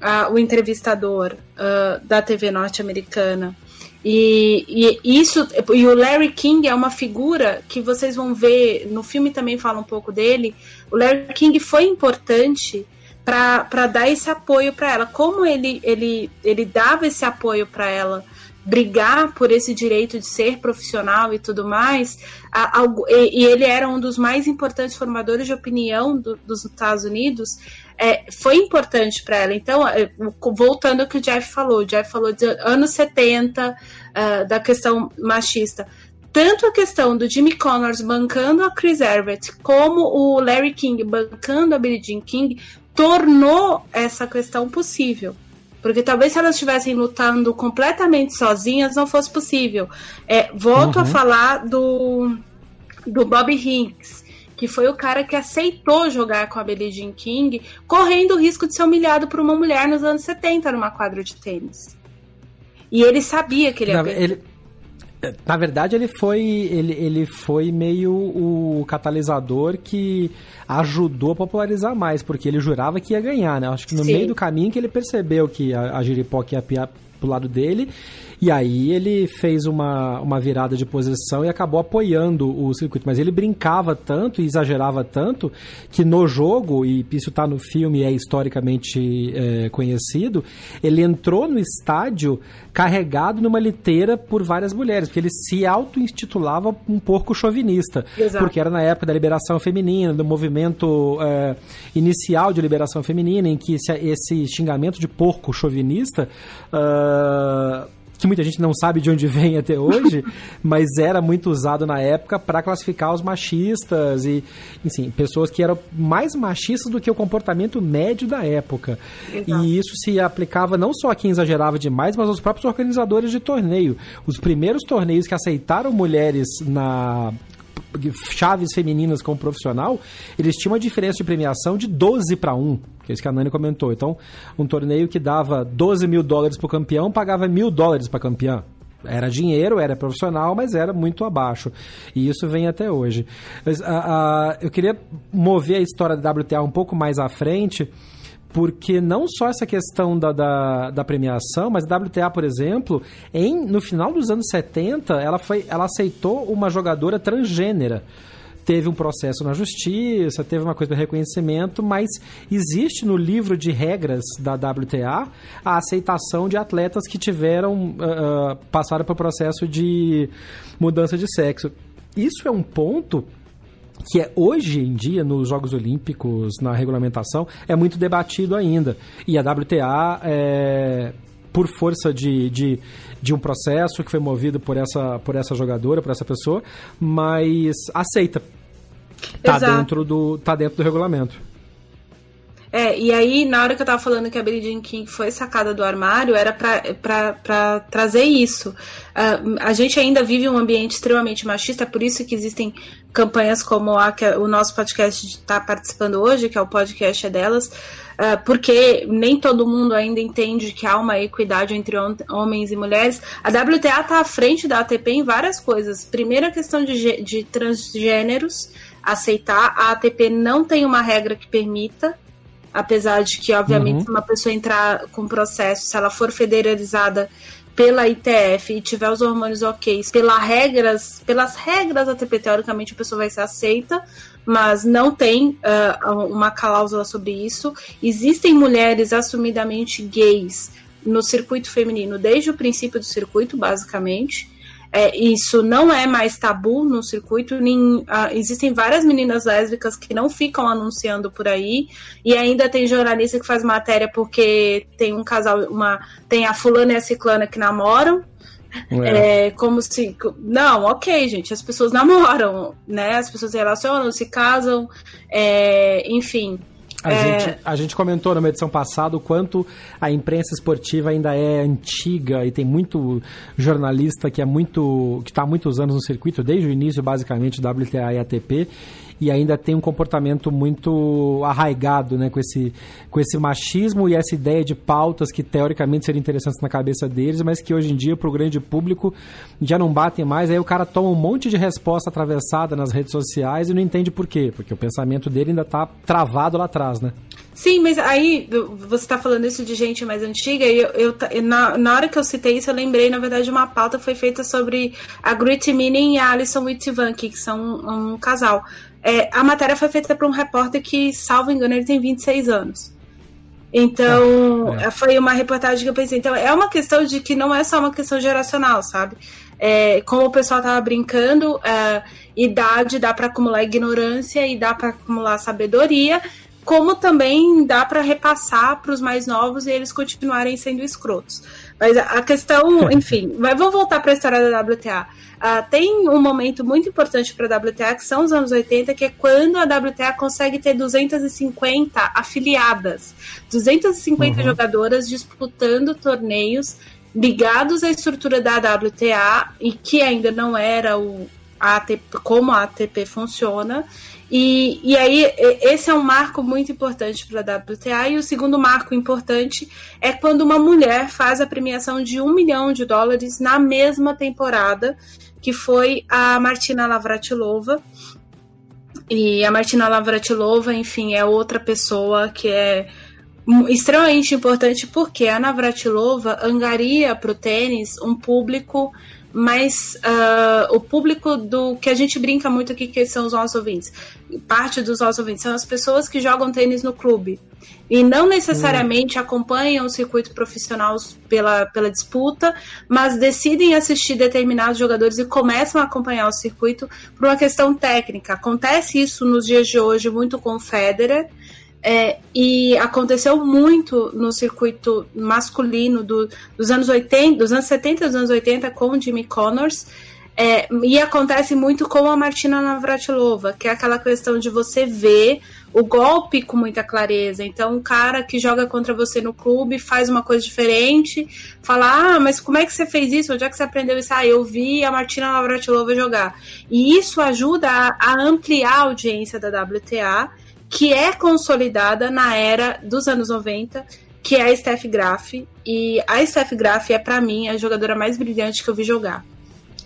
uh, o entrevistador uh, da TV norte-americana. E, e, isso e o Larry King é uma figura que vocês vão ver no filme também fala um pouco dele. O Larry King foi importante para dar esse apoio para ela. Como ele, ele, ele dava esse apoio para ela brigar por esse direito de ser profissional e tudo mais, a, a, e, ele era um dos mais importantes formadores de opinião do, dos Estados Unidos, é, foi importante para ela. Então, é, voltando ao que o Jeff falou, o Jeff falou de anos 70, uh, ah, da questão machista tanto a questão do Jimmy Connors bancando a Chris Evert, como o Larry King bancando a Billie Jean King, tornou essa questão possível. Porque talvez se elas estivessem lutando completamente sozinhas, não fosse possível. É, volto uhum. a falar do, do Bob Hicks, que foi o cara que aceitou jogar com a Billie Jean King, correndo o risco de ser humilhado por uma mulher nos anos 70 numa quadra de tênis. E ele sabia que ele ia. Ele, Na verdade, ele foi, ele, ele foi meio o catalisador que ajudou a popularizar mais, porque ele jurava que ia ganhar, né? Acho que no Sim. meio do caminho que ele percebeu que a, a Giripoca ia pro lado dele. E aí ele fez uma, uma virada de posição e acabou apoiando o circuito. Mas ele brincava tanto e exagerava tanto que no jogo, e isso está no filme é historicamente é, conhecido, ele entrou no estádio carregado numa liteira por várias mulheres, porque ele se auto-intitulava um porco chauvinista. Exato. Porque era na época da liberação feminina, do movimento é, inicial de liberação feminina, em que esse, esse xingamento de porco chauvinista. Uh, que muita gente não sabe de onde vem até hoje, mas era muito usado na época para classificar os machistas e, enfim, pessoas que eram mais machistas do que o comportamento médio da época. Exato. E isso se aplicava não só a quem exagerava demais, mas aos próprios organizadores de torneio. Os primeiros torneios que aceitaram mulheres na chaves femininas como profissional, eles tinham uma diferença de premiação de 12 para 1, que é isso que a Nani comentou. Então, um torneio que dava 12 mil dólares para o campeão, pagava mil dólares para campeã. Era dinheiro, era profissional, mas era muito abaixo. E isso vem até hoje. Mas, a, a, eu queria mover a história da WTA um pouco mais à frente, porque não só essa questão da, da, da, premiação, mas a WTA, por exemplo, em, no final dos anos 70, ela, foi, ela aceitou uma jogadora transgênera. Teve um processo na justiça, teve uma coisa de reconhecimento, mas existe no livro de regras da WTA a aceitação de atletas que tiveram, uh, passaram pelo processo de mudança de sexo. Isso é um ponto que é hoje em dia nos Jogos Olímpicos, na regulamentação, é muito debatido ainda. E a WTA é, por força de, de, de, um processo que foi movido por essa, por essa jogadora, por essa pessoa, mas aceita. Tá dentro, do, tá dentro do regulamento. É, e aí, na hora que eu tava falando que a Billie Jean King foi sacada do armário, era para trazer isso. Uh, a gente ainda vive um ambiente extremamente machista, por isso que existem campanhas como a que o nosso podcast está participando hoje, que é o podcast é delas, porque nem todo mundo ainda entende que há uma equidade entre homens e mulheres. A WTA está à frente da ATP em várias coisas. Primeiro, a questão de, de transgêneros, aceitar. A ATP não tem uma regra que permita apesar de que, obviamente, uhum. se uma pessoa entrar com processo, se ela for federalizada pela ITF e tiver os hormônios ok, pela regras, pelas regras da TP, teoricamente a pessoa vai ser aceita, mas não tem uh, uma cláusula sobre isso. Existem mulheres assumidamente gays no circuito feminino desde o princípio do circuito, basicamente. É, isso não é mais tabu no circuito. Nem, ah, existem várias meninas lésbicas que não ficam anunciando por aí. E ainda tem jornalista que faz matéria porque tem um casal, uma, tem a fulana e a ciclana que namoram. É. é. como se. Não, ok, gente, as pessoas namoram, né? As pessoas se relacionam, se casam, é, enfim. A, é... gente, a gente comentou numa edição passada o quanto a imprensa esportiva ainda é antiga e tem muito jornalista que é muito que está há muitos anos no circuito, desde o início, basicamente, WTA e ATP, e ainda tem um comportamento muito arraigado né, com, esse, com esse machismo e essa ideia de pautas que teoricamente seriam interessantes na cabeça deles, mas que hoje em dia, para o grande público, já não batem mais. Aí o cara toma um monte de resposta atravessada nas redes sociais e não entende por quê, porque o pensamento dele ainda está travado lá atrás, né? Sim, mas aí você está falando isso de gente mais antiga, e eu, eu na, na, hora que eu citei isso, eu lembrei, na verdade, de uma pauta foi feita sobre a Grit Meaning e a Alison Whitvank, que são um, um casal. É, a matéria foi feita por um repórter que, salvo engano, ele tem 26 anos. Então, é. foi uma reportagem que eu pensei. Então, é uma questão de que não é só uma questão geracional, sabe? É, como o pessoal tava brincando, é, idade dá para acumular ignorância e dá para acumular sabedoria, como também dá para repassar para os mais novos e eles continuarem sendo escrotos. Mas a questão, enfim, mas vamos voltar para a história da WTA. Uh, tem um momento muito importante para a WTA, que são os anos 80, que é quando a WTA consegue ter 250 afiliadas, 250 uhum. jogadoras disputando torneios ligados à estrutura da WTA e que ainda não era o, a ATP, como a ATP funciona. E, e aí, esse é um marco muito importante para a WTA. E o segundo marco importante é quando uma mulher faz a premiação de um milhão de dólares na mesma temporada, que foi a Martina Navratilova. E a Martina Navratilova, enfim, é outra pessoa que é extremamente importante porque a Navratilova angaria para o tênis um público mas uh, o público do que a gente brinca muito aqui, que são os nossos ouvintes, parte dos nossos ouvintes, são as pessoas que jogam tênis no clube e não necessariamente hum. acompanham o circuito profissional pela, pela disputa, mas decidem assistir determinados jogadores e começam a acompanhar o circuito por uma questão técnica. Acontece isso nos dias de hoje muito com o Federer, é, e aconteceu muito no circuito masculino do, dos anos 80, dos anos 70 e dos anos 80 com o Jimmy Connors. É, e acontece muito com a Martina Navratilova, que é aquela questão de você ver o golpe com muita clareza. Então, um cara que joga contra você no clube faz uma coisa diferente, fala: Ah, mas como é que você fez isso? Onde é que você aprendeu isso? Ah, eu vi a Martina Navratilova jogar. E isso ajuda a, a ampliar a audiência da WTA que é consolidada na era dos anos 90, que é a Steph Graf. E a Steph Graf é, para mim, a jogadora mais brilhante que eu vi jogar.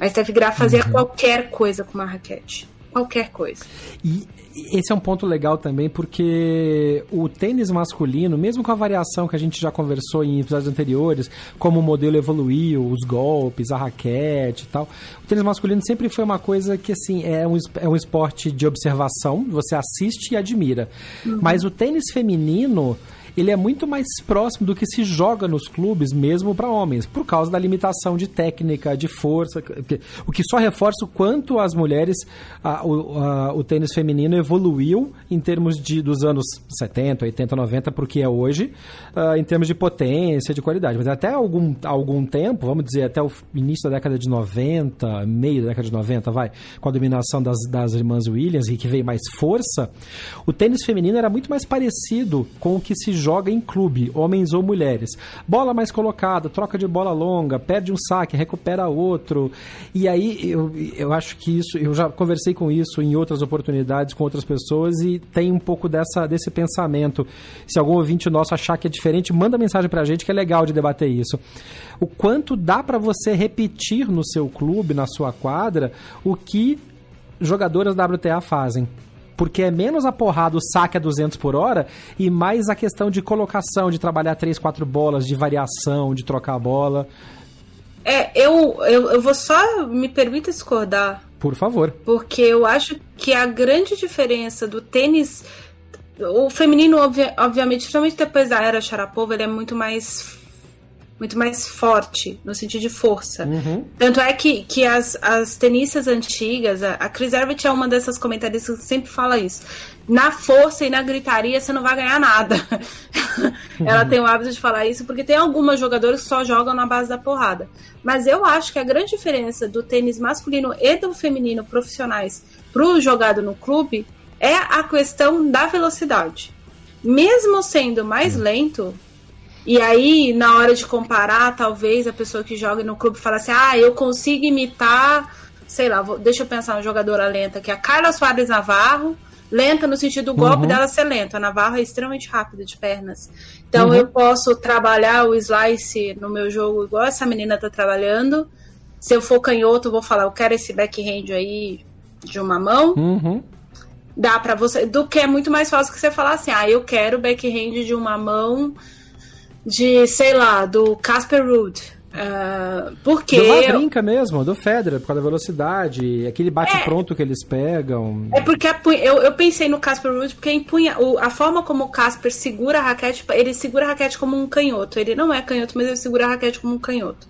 A Steph Graf fazia uhum. qualquer coisa com uma raquete. Qualquer coisa. E esse é um ponto legal também, porque o tênis masculino, mesmo com a variação que a gente já conversou em episódios anteriores, como o modelo evoluiu, os golpes, a raquete e tal, o tênis masculino sempre foi uma coisa que, assim, é um, é um esporte de observação, você assiste e admira. Uhum. Mas o tênis feminino ele é muito mais próximo do que se joga nos clubes, mesmo para homens, por causa da limitação de técnica, de força, o que só reforça o quanto as mulheres, a, o, a, o tênis feminino evoluiu em termos de, dos anos 70, 80, 90 para o que é hoje, uh, em termos de potência, de qualidade. Mas até algum, algum tempo, vamos dizer, até o início da década de 90, meio da década de 90, vai, com a dominação das, das irmãs Williams e que veio mais força, o tênis feminino era muito mais parecido com o que se joga joga em clube, homens ou mulheres. Bola mais colocada, troca de bola longa, perde um saque, recupera outro. E aí eu, eu acho que isso, eu já conversei com isso em outras oportunidades com outras pessoas e tem um pouco dessa, desse pensamento. Se algum ouvinte nosso achar que é diferente, manda mensagem pra gente que é legal de debater isso. O quanto dá para você repetir no seu clube, na sua quadra, o que jogadoras da WTA fazem porque é menos a porrada, o saque a 200 por hora e mais a questão de colocação, de trabalhar 3, 4 bolas, de variação, de trocar a bola. É, eu, eu, eu vou só me permita discordar. Por favor. Porque eu acho que a grande diferença do tênis. O feminino, obviamente, principalmente depois da era Sharapova, ele é muito mais muito mais forte, no sentido de força. Uhum. Tanto é que, que as, as tenistas antigas, a, a Chris Evert é uma dessas comentaristas que sempre fala isso. Na força e na gritaria você não vai ganhar nada. Ela tem o hábito de falar isso porque tem algumas jogadoras que só jogam na base da porrada. Mas eu acho que a grande diferença do tênis masculino e do feminino profissionais pro jogado no clube é a questão da velocidade. Mesmo sendo mais lento, e aí, na hora de comparar, talvez a pessoa que joga no clube fala assim: ah, eu consigo imitar, sei lá, vou, deixa eu pensar uma jogadora lenta, que é a Carla Soares Navarro, lenta no sentido do golpe uhum. dela ser lento. A Navarro é extremamente rápida de pernas. Então uhum. eu posso trabalhar o slice no meu jogo igual essa menina tá trabalhando. Se eu for canhoto, eu vou falar, eu quero esse backhand aí de uma mão. Uhum. Dá para você. Do que é muito mais fácil que você falar assim, ah, eu quero backhand de uma mão de, sei lá, do Casper Ruud. Uh, porque. Do Wawrinka mesmo, do Federer, por causa da velocidade, aquele bate-pronto é, que eles pegam. É porque eu, eu pensei no Casper Ruud porque empunha, o, a forma como o Casper segura a raquete, ele segura a raquete como um canhoto. Ele não é canhoto, mas ele segura a raquete como um canhoto.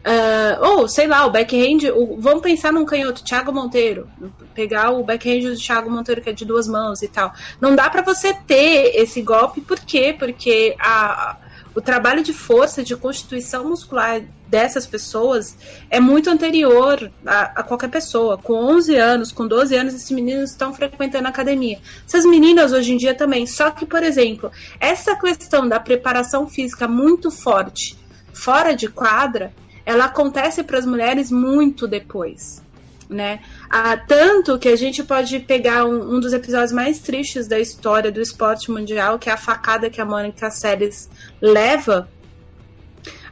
Uh, ou, sei lá, o backhand. O, vamos pensar num canhoto, Thiago Monteiro. Pegar o backhand do Thiago Monteiro, que é de duas mãos e tal. Não dá para você ter esse golpe, por quê? Porque a o trabalho de força, de constituição muscular dessas pessoas é muito anterior a, a, qualquer pessoa. Com 11 anos, com 12 anos, esses meninos estão frequentando a academia. Essas meninas hoje em dia também. Só que, por exemplo, essa questão da preparação física muito forte fora de quadra, ela acontece para as mulheres muito depois. Né? Ah, tanto que a gente pode pegar um, um, dos episódios mais tristes da história do esporte mundial, que é a facada que a Mônica Seles leva.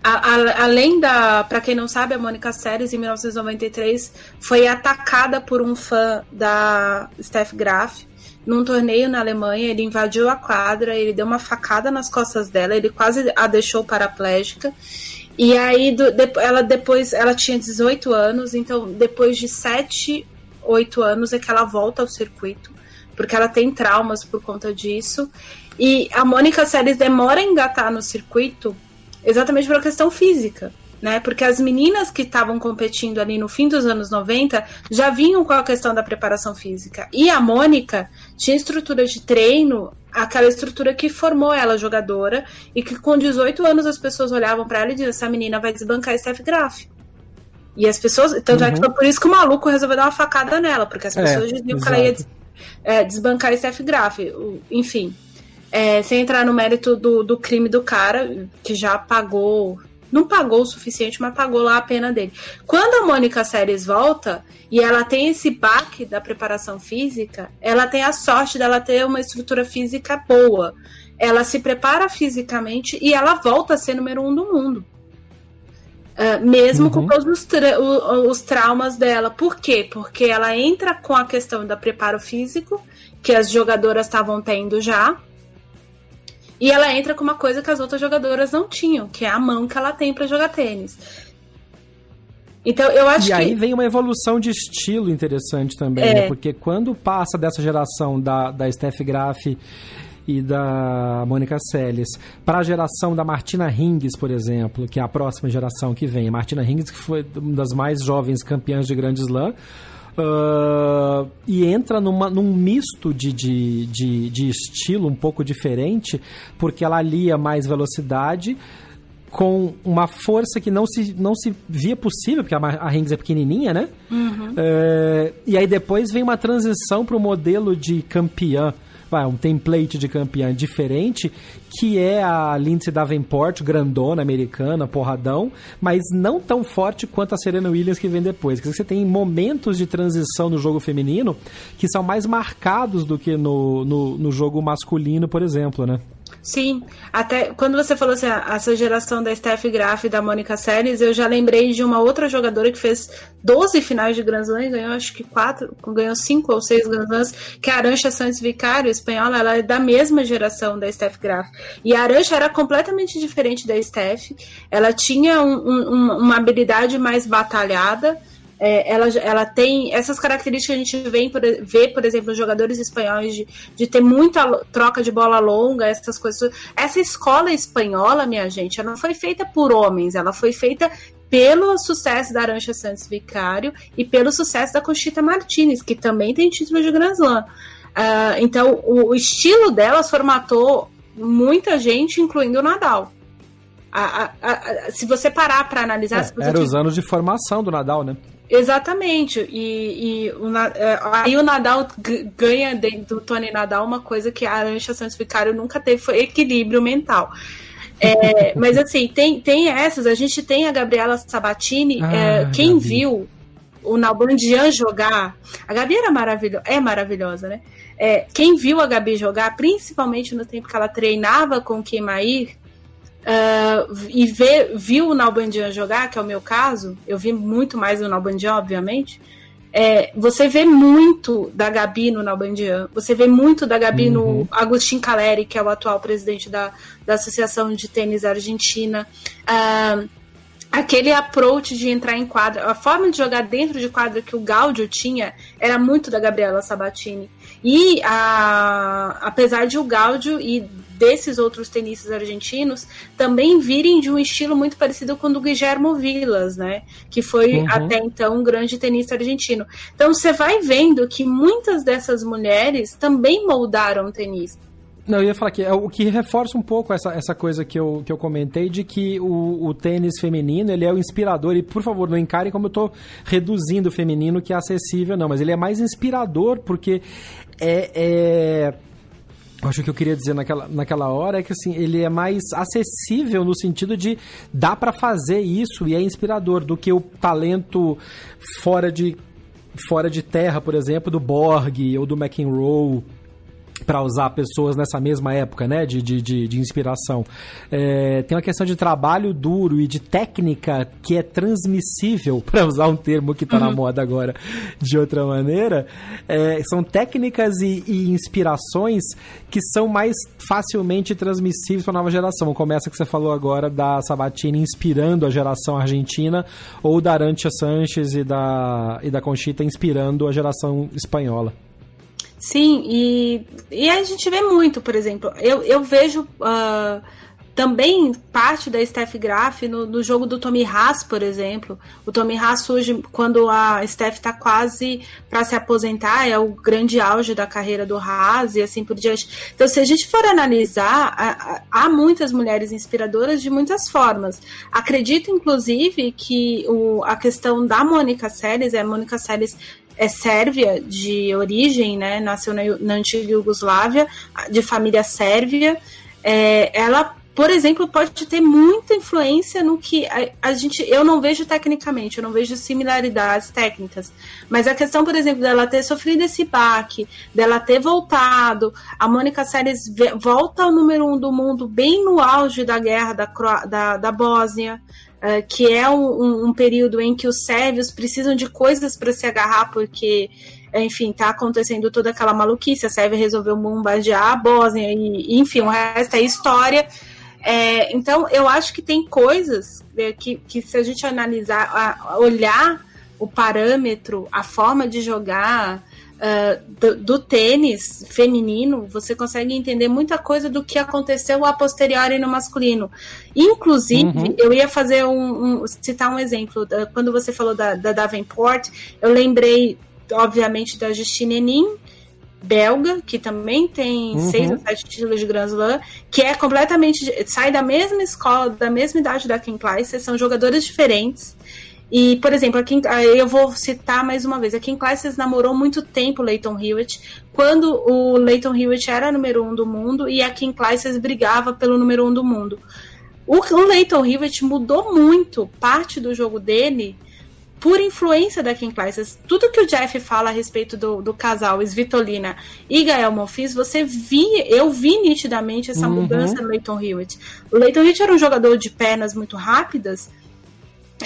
A, a, além da, para quem não sabe, a Mônica Seles em 1993 foi atacada por um fã da Steph Graf num torneio na Alemanha. Ele invadiu a quadra, ele deu uma facada nas costas dela, ele quase a deixou paraplégica. E aí, do, de, ela depois, ela tinha 18 anos, então depois de 7, 8 anos é que ela volta ao circuito, porque ela tem traumas por conta disso. E a Mônica Seles demora a engatar no circuito exatamente uma questão física né? Porque as meninas que estavam competindo ali no fim dos anos 90 já vinham com a questão da preparação física. E a Mônica tinha estrutura de treino, aquela estrutura que formou ela jogadora e que com 18 anos as pessoas olhavam para ela e diziam: essa menina vai desbancar Steph Graf. E as pessoas, tanto uhum. é que uhum. foi por isso que o maluco resolveu dar uma facada nela, porque as é, pessoas é, diziam exato. que ela ia é, desbancar Steph Graf. Enfim, é, sem entrar no mérito do, do crime do cara, que já pagou não pagou o suficiente, mas pagou lá a pena dele. Quando a Mônica Séries volta e ela tem esse baque da preparação física, ela tem a sorte dela ter uma estrutura física boa. Ela se prepara fisicamente e ela volta a ser número um do mundo. Uh, mesmo uhum. com todos os, tra os traumas dela. Por quê? Porque ela entra com a questão da preparo físico, que as jogadoras estavam tendo já, e ela entra com uma coisa que as outras jogadoras não tinham, que é a mão que ela tem para jogar tênis. Então, eu acho e que. E aí vem uma evolução de estilo interessante também, é. né? Porque quando passa dessa geração da, da Steph Graf e da Mônica Seles para a geração da Martina Hingis, por exemplo, que é a próxima geração que vem. A Martina Hingis, que foi uma das mais jovens campeãs de Grande Slam, Uh, e entra numa, num misto de, de, de, de, estilo um pouco diferente, porque ela alia mais velocidade com uma força que não se, não se via possível, porque a, a Rings é pequenininha, né? Uhum. Uh, e aí depois vem uma transição para o modelo de campeã vai, um template de campeã diferente, que é a Lindsay Davenport, grandona, americana, porradão, mas não tão forte quanto a Serena Williams que vem depois. Você tem momentos de transição no jogo feminino que são mais marcados do que no, no, no jogo masculino, por exemplo, né? Sim, até quando você falou assim, essa geração da Steph Graf e da Mônica Seles, eu já lembrei de uma outra jogadora que fez 12 finais de Grand Slam, ganhou acho que quatro, ganhou cinco ou seis Grand Slams, que é a Arancha Santos Vicário, espanhola, ela é da mesma geração da Steph Graf. E a Arancha era completamente diferente da Steph, ela tinha um, um, uma habilidade mais batalhada, é, ela, ela tem essas características que a gente vê, por, vê, por exemplo, nos jogadores espanhóis de, de ter muita troca de bola longa, essas coisas. Essa escola espanhola, minha gente, ela não foi feita por homens, ela foi feita pelo sucesso da Arancha Santos Vicário e pelo sucesso da Conchita Martinez, que também tem título de Grand Slam. Uh, então, o, o, estilo delas formatou muita gente, incluindo o Nadal. A, a, a, se você parar para analisar... É, Eram os anos de formação do Nadal, né? Exatamente. E, e o, é, aí o Nadal ganha do Tony Nadal uma coisa que a Arancha Santos Vicário nunca teve, foi equilíbrio mental. É, mas assim, tem, tem essas, a gente tem a Gabriela Sabatini, ah, é, quem viu o Nalbandian jogar, a Gabi era maravilhosa, é maravilhosa, né? É, quem viu a Gabi jogar, principalmente no tempo que ela treinava com o Kemair, Uh, e ver, viu o Nalbandian jogar, que é o meu caso, eu vi muito mais o Nalbandian, obviamente. É, você vê muito da Gabi no Nalbandian, você vê muito da Gabi uhum. no Agustin Caleri, que é o atual presidente da, da Associação de Tênis Argentina. Uh, aquele approach de entrar em quadra, a forma de jogar dentro de quadra que o Gaudio tinha era muito da Gabriela Sabatini. E a, apesar de o Gaudio e desses outros tenistas argentinos também virem de um estilo muito parecido com o do Guillermo Vilas, né? Que foi uhum. até então um grande tenista argentino. Então você vai vendo que muitas dessas mulheres também moldaram o tenista. Não, eu ia falar que é o que reforça um pouco essa, essa coisa que eu, que eu comentei de que o, o tênis feminino ele é o inspirador. E por favor, não encarem como eu estou reduzindo o feminino que é acessível, não, mas ele é mais inspirador porque é, é acho que eu queria dizer naquela, naquela hora é que assim, ele é mais acessível no sentido de dá para fazer isso e é inspirador do que o talento fora de fora de terra, por exemplo, do Borg ou do McEnroe para usar pessoas nessa mesma época, né, de, de, de, inspiração. É, tem uma questão de trabalho duro e de técnica que é transmissível, para usar um termo que está uhum. na moda agora de outra maneira. É, são técnicas e, e, inspirações que são mais facilmente transmissíveis para a nova geração. Começa que você falou agora da Sabatini inspirando a geração argentina ou da Arantia Sanches e da, e da Conchita inspirando a geração espanhola. Sim, e, e a gente vê muito, por exemplo, eu, eu vejo uh, também parte da Steph Graf no, no, jogo do Tommy Haas, por exemplo. O Tommy Haas surge quando a Steph está quase para se aposentar, é o grande auge da carreira do Haas e assim por diante. Então, se a gente for analisar, há muitas mulheres inspiradoras de muitas formas. Acredito, inclusive, que o, a questão da Mônica Seles, é a Mônica Seles é sérvia de origem, né? Nasceu na, na antiga Iugoslávia, de família sérvia. É, ela, por exemplo, pode ter muita influência no que a, a, gente. Eu não vejo tecnicamente, eu não vejo similaridades técnicas. Mas a questão, por exemplo, dela ter sofrido esse baque, dela ter voltado, a Mônica Seles volta ao número um do mundo bem no auge da guerra da, da, da Bósnia. Uh, que é um, um, período em que os sérvios precisam de coisas para se agarrar, porque, enfim, está acontecendo toda aquela maluquice. A Sérvia resolveu bombardear a Bósnia, e, enfim, o resto é história. É, então, eu acho que tem coisas é, que, que, se a gente analisar, a, olhar o parâmetro, a forma de jogar, uh, do, do, tênis feminino, você consegue entender muita coisa do que aconteceu a posteriori no masculino. Inclusive, uhum. eu ia fazer um, um, citar um exemplo. Quando você falou da, da Davenport, eu lembrei, obviamente, da Justine Henin, belga, que também tem uhum. seis ou sete títulos de Grand Slam, que é completamente. sai da mesma escola, da mesma idade da Kim Clijsters, são jogadores diferentes. E, por exemplo, a Kim, eu vou citar mais uma vez, a Kim Clijsters namorou muito tempo o Leighton Hewitt, quando o Leighton Hewitt era número um do mundo e a Kim Clijsters brigava pelo número um do mundo. O, o Leighton Hewitt mudou muito parte do jogo dele por influência da Kim Clijsters. Tudo que o Jeff fala a respeito do, do casal Svitolina e Gael Monfils, você via, eu vi nitidamente essa uhum. mudança no Leighton Hewitt. O Leighton Hewitt era um jogador de pernas muito rápidas,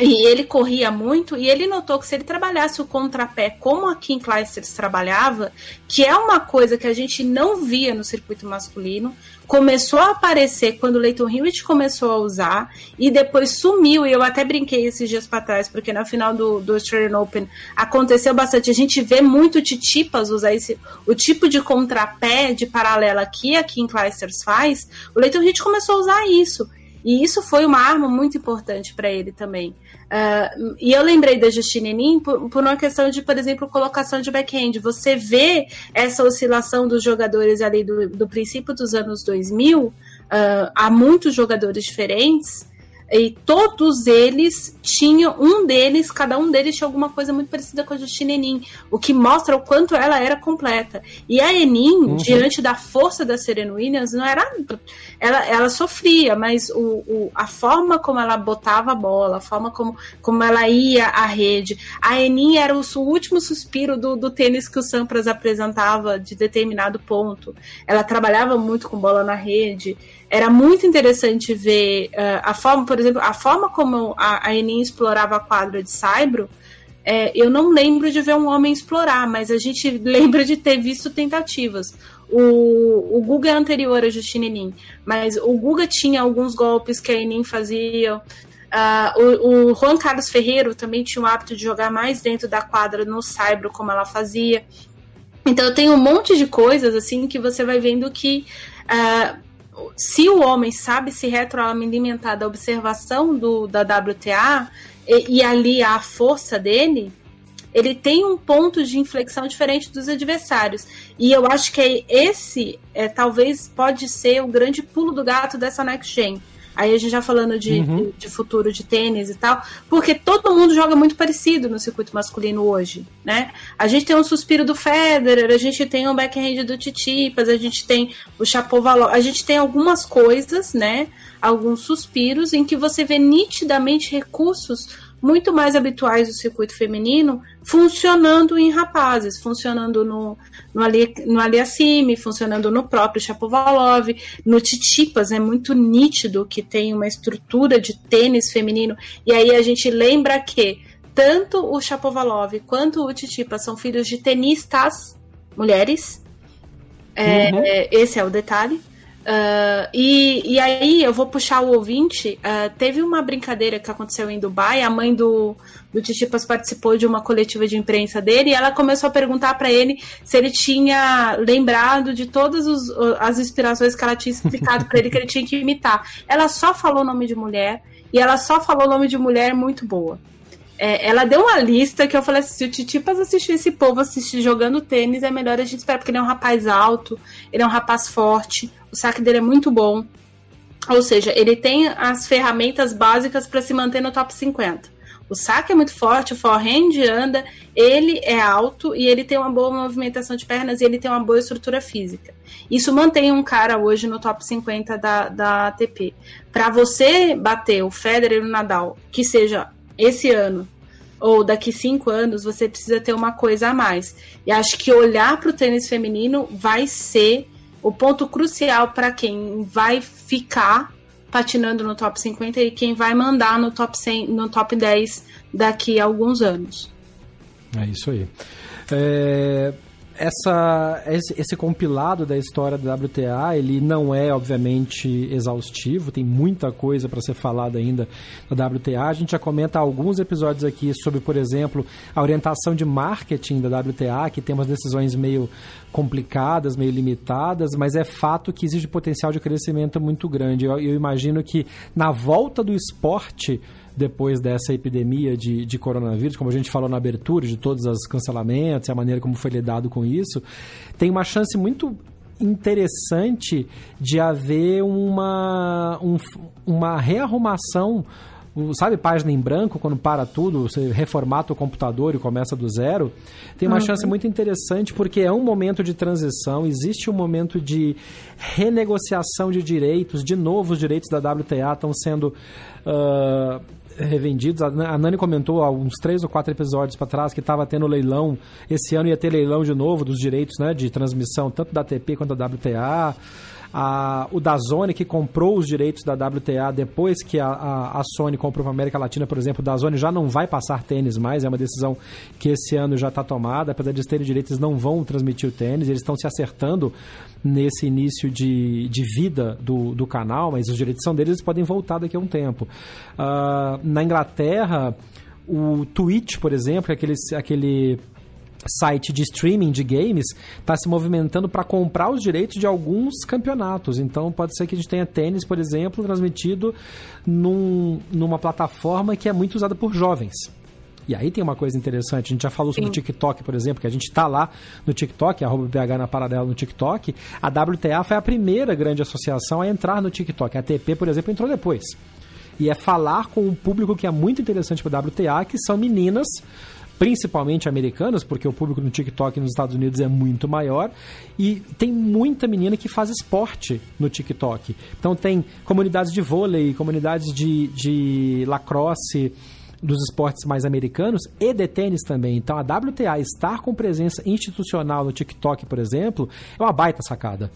e ele corria muito e ele notou que se ele trabalhasse o contrapé como a Kim Clijsters trabalhava, que é uma coisa que a gente não via no circuito masculino, começou a aparecer quando o Leighton Hewitt começou a usar e depois sumiu. E eu até brinquei esses dias para trás, porque na final do, do Australian Open aconteceu bastante. A gente vê muito Titipas usar esse, o tipo de contrapé de paralela que a Kim Clijsters faz. O Leighton Hewitt começou a usar isso. E isso foi uma arma muito importante para ele também. Uh, e eu lembrei da Justine Nin por, por, uma questão de, por exemplo, colocação de backhand. Você vê essa oscilação dos jogadores ali do, do princípio dos anos 2000, uh, ah, há muitos jogadores diferentes, e todos eles tinham, um deles, cada um deles tinha alguma coisa muito parecida com a Justine Enin, o que mostra o quanto ela era completa. E a Enin, uhum. diante da força da Serena Williams, não era. Ela, ela sofria, mas o, o, a forma como ela botava a bola, a forma como, como ela ia à rede. A Enin era o, o último suspiro do, do tênis que o Sampras apresentava de determinado ponto. Ela trabalhava muito com bola na rede era muito interessante ver uh, a forma, por exemplo, a forma como a, a Enin explorava a quadra de Saibro. É, eu não lembro de ver um homem explorar, mas a gente lembra de ter visto tentativas. O, o Guga é anterior a Justine Enin, mas o Guga tinha alguns golpes que a Enin fazia. Uh, o, o, Juan Carlos Ferreiro também tinha o hábito de jogar mais dentro da quadra no Saibro, como ela fazia. Então tem um monte de coisas assim que você vai vendo que uh, se o homem sabe se retroalimentar da observação do, da WTA e, e ali a força dele, ele tem um ponto de inflexão diferente dos adversários. E eu acho que esse é, talvez pode ser o grande pulo do gato dessa next gen. Aí a gente já falando de, uhum. de, futuro de tênis e tal, porque todo mundo joga muito parecido no circuito masculino hoje, né? A gente tem um suspiro do Federer, a gente tem um backhand do Titipas, a gente tem o Chapovalov, a gente tem algumas coisas, né? Alguns suspiros em que você vê nitidamente recursos muito mais habituais do circuito feminino funcionando em rapazes, funcionando no, no, Ali, no Aliassime, funcionando no próprio Chapovalov, no Titipas, é muito nítido que tem uma estrutura de tênis feminino, e aí a gente lembra que tanto o Chapovalov quanto o Titipas são filhos de tenistas mulheres, é, uhum. esse é o detalhe. Uh, e, e aí eu vou puxar o ouvinte. Uh, teve uma brincadeira que aconteceu em Dubai. A mãe do, do Titipas participou de uma coletiva de imprensa dele e ela começou a perguntar para ele se ele tinha lembrado de todas os, as inspirações que ela tinha explicado para ele que ele tinha que imitar. Ela só falou nome de mulher e ela só falou nome de mulher muito boa. É, ela deu uma lista que eu falei assim: se o Titipas assistir esse povo assistir jogando tênis, é melhor a gente esperar, porque ele é um rapaz alto, ele é um rapaz forte, o saque dele é muito bom. Ou seja, ele tem as ferramentas básicas para se manter no top 50. O saque é muito forte, o forehand anda, ele é alto e ele tem uma boa movimentação de pernas e ele tem uma boa estrutura física. Isso mantém um cara hoje no top 50 da, da ATP. Para você bater o Federer e o Nadal, que seja esse ano ou daqui cinco anos, você precisa ter uma coisa a mais. E acho que olhar para o tênis feminino vai ser o ponto crucial para quem vai ficar patinando no top 50 e quem vai mandar no top 100, no top 10 daqui a alguns anos. É isso aí. É, essa, esse, compilado da história da WTA, ele não é, obviamente, exaustivo, tem muita coisa para ser falada ainda da WTA. A gente já comenta alguns episódios aqui sobre, por exemplo, a orientação de marketing da WTA, que tem umas decisões meio complicadas, meio limitadas, mas é fato que existe potencial de crescimento muito grande. eu, eu imagino que na volta do esporte depois dessa epidemia de, de coronavírus, como a gente falou na abertura, de todos os cancelamentos e a maneira como foi lidado com isso, tem uma chance muito interessante de haver uma, um, uma rearrumação sabe página em branco quando para tudo você reformata o computador e começa do zero tem uma uhum. chance muito interessante porque é um momento de transição existe um momento de renegociação de direitos de novo os direitos da WTA estão sendo uh, revendidos. A Nani comentou há uns três ou quatro episódios para trás que estava tendo leilão. Esse ano ia ter leilão de novo dos direitos né, de transmissão, tanto da ATP quanto da WTA. A, o Dazone, que comprou os direitos da WTA depois que a, a, a Sony comprou para América Latina, por exemplo, o Dazone já não vai passar tênis mais, é uma decisão que esse ano já está tomada. Apesar de eles terem direitos, eles não vão transmitir o tênis, eles estão se acertando nesse início de, de vida do, do canal, mas os direitos são deles, eles podem voltar daqui a um tempo. Uh, na Inglaterra, o Twitch, por exemplo, é aquele, aquele site de streaming de games está se movimentando para comprar os direitos de alguns campeonatos. Então pode ser que a gente tenha tênis, por exemplo, transmitido num, numa plataforma que é muito usada por jovens. E aí tem uma coisa interessante, a gente já falou sobre Sim. o TikTok, por exemplo, que a gente está lá no TikTok, arroba BH na paralela no TikTok. A WTA foi a primeira grande associação a entrar no TikTok. A ATP, por exemplo, entrou depois. E é falar com um público que é muito interessante para a WTA, que são meninas principalmente americanas, porque o público no TikTok nos Estados Unidos é muito maior, e tem muita menina que faz esporte no TikTok. Então tem comunidades de vôlei, comunidades de, de lacrosse, dos esportes mais americanos e de tênis também. Então a WTA estar com presença institucional no TikTok, por exemplo, é uma baita sacada.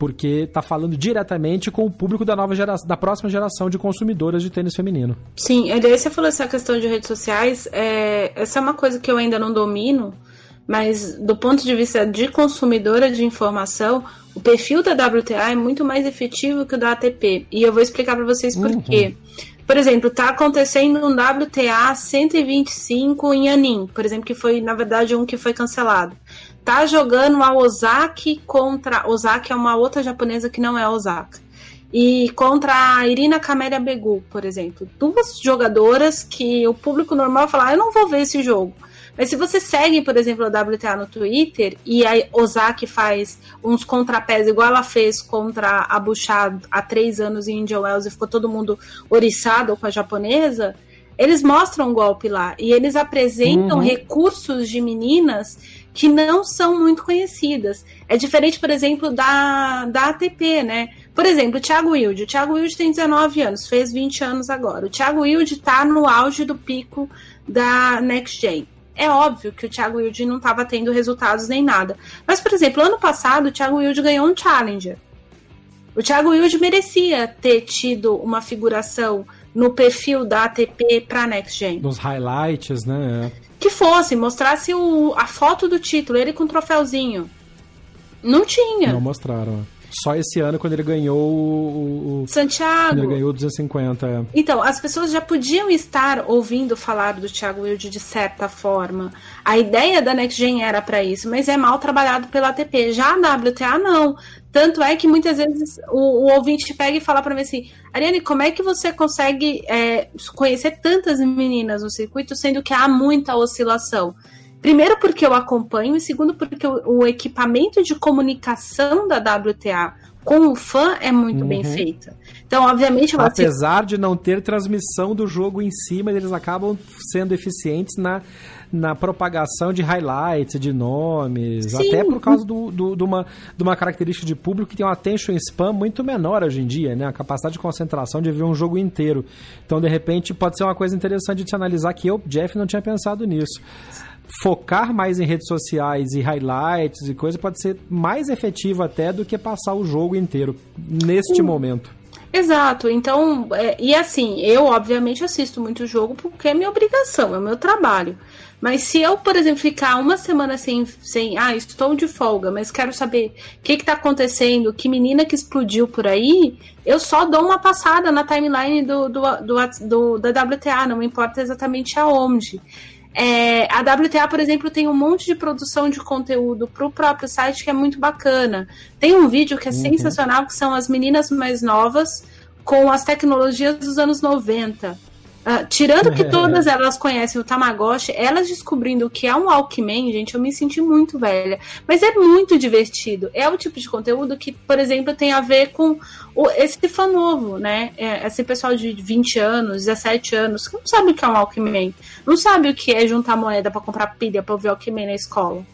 Porque está falando diretamente com o público da nova geração, da próxima geração de consumidoras de tênis feminino. Sim, aliás, você falou essa questão de redes sociais. É, essa é uma coisa que eu ainda não domino, mas do ponto de vista de consumidora de informação, o perfil da WTA é muito mais efetivo que o da ATP. E eu vou explicar para vocês por uhum. quê. Por exemplo, está acontecendo um WTA 125 em Anin, por exemplo, que foi, na verdade, um que foi cancelado. Tá jogando a Ozaki contra. Ozaki é uma outra japonesa que não é Osaka. E contra a Irina Camélia Begu, por exemplo. Duas jogadoras que o público normal fala: ah, eu não vou ver esse jogo. Mas se você segue, por exemplo, a WTA no Twitter e a Ozaki faz uns contrapés igual ela fez contra a Bouchard há três anos em Indian Wells e ficou todo mundo oriçado com a japonesa, eles mostram um golpe lá e eles apresentam uhum. recursos de meninas que não são muito conhecidas. É diferente, por exemplo, da, da ATP, né? Por exemplo, o Thiago Wilde. O Thiago Wilde tem 19 anos, fez 20 anos agora. O Thiago Wilde está no auge do pico da Next Gen. É óbvio que o Thiago Wilde não estava tendo resultados nem nada. Mas, por exemplo, ano passado o Thiago Wilde ganhou um Challenger. O Thiago Wilde merecia ter tido uma figuração no perfil da ATP para Next Gen. Nos highlights, né? Que fosse, mostrasse o, a foto do título, ele com o troféuzinho. Não tinha. Não mostraram. Só esse ano, quando ele ganhou o. Santiago. Quando ele ganhou o 250. É. Então, as pessoas já podiam estar ouvindo falar do Thiago Wilde de certa forma. A ideia da Next Gen era para isso, mas é mal trabalhado pela ATP. Já a WTA, não. Tanto é que muitas vezes o, o ouvinte pega e fala para mim assim: Ariane, como é que você consegue é, conhecer tantas meninas no circuito, sendo que há muita oscilação? Primeiro, porque eu acompanho, e segundo, porque o, o equipamento de comunicação da WTA com o fã é muito uhum. bem feita. Então, obviamente, apesar de não ter transmissão do jogo em cima, eles acabam sendo eficientes na, na propagação de highlights, de nomes, Sim. até por causa do, do, de, uma, de uma característica de público que tem um attention spam muito menor hoje em dia, né? A capacidade de concentração de ver um jogo inteiro. Então, de repente, pode ser uma coisa interessante de se analisar que eu, Jeff, não tinha pensado nisso focar mais em redes sociais e highlights e coisa pode ser mais efetivo até do que passar o jogo inteiro neste momento. Exato, então, é, e assim, eu obviamente assisto muito jogo porque é minha obrigação, é o meu trabalho. Mas se eu, por exemplo, ficar uma semana sem, sem ah, estou de folga, mas quero saber o que está acontecendo, que menina que explodiu por aí, eu só dou uma passada na timeline do, do, do, do da WTA, não importa exatamente aonde. É, a WTA, por exemplo, tem um monte de produção de conteúdo para o próprio site que é muito bacana. Tem um vídeo que é uhum. sensacional, que são as meninas mais novas com as tecnologias dos anos 90. Uh, tirando que todas elas conhecem o Tamagotchi, elas descobrindo o que é um Walkman, gente, eu me senti muito velha. Mas é muito divertido. É o tipo de conteúdo que, por exemplo, tem a ver com o, esse fã novo, né? É, esse pessoal de 20 anos, 17 anos, que não sabe o que é um Walkman. Não sabe o que é juntar moeda para comprar pilha para ouvir Walkman na escola.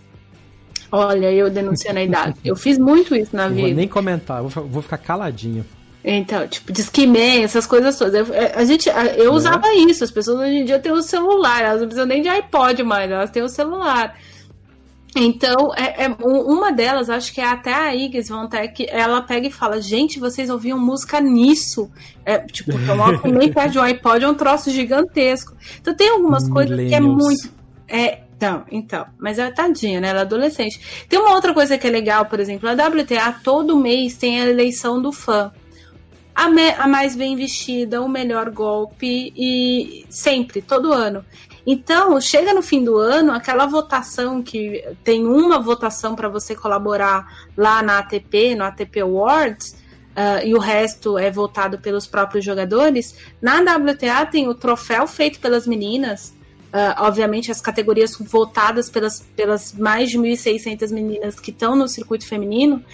Olha, eu denunciando a idade. Eu fiz muito isso na eu vida. Vou nem comentar, vou, vou ficar caladinho. Então, tipo, Discman, essas coisas todas. A, a gente, eu uhum. usava isso. As pessoas hoje em dia têm o celular, elas não precisam nem de iPod mais, elas têm o celular. Então, é, é, uma delas, acho que é até a Iggs Vontec, ela pega e fala: Gente, vocês ouviam música nisso? É, tipo, tomar nem perde o iPod é um troço gigantesco. Então, tem algumas coisas que é muito. É, então, então, mas é tadinha, né? Ela é adolescente. Tem uma outra coisa que é legal, por exemplo, a WTA todo mês tem a eleição do fã a, me, a mais bem vestida, o melhor golpe e sempre, todo ano. Então, chega no fim do ano, aquela votação que tem uma votação para você colaborar lá na ATP, no ATP Awards, uh, e o resto é votado pelos próprios jogadores. Na WTA tem o troféu feito pelas meninas, uh, obviamente as categorias votadas pelas, pelas mais de 1.600 meninas que estão no circuito feminino,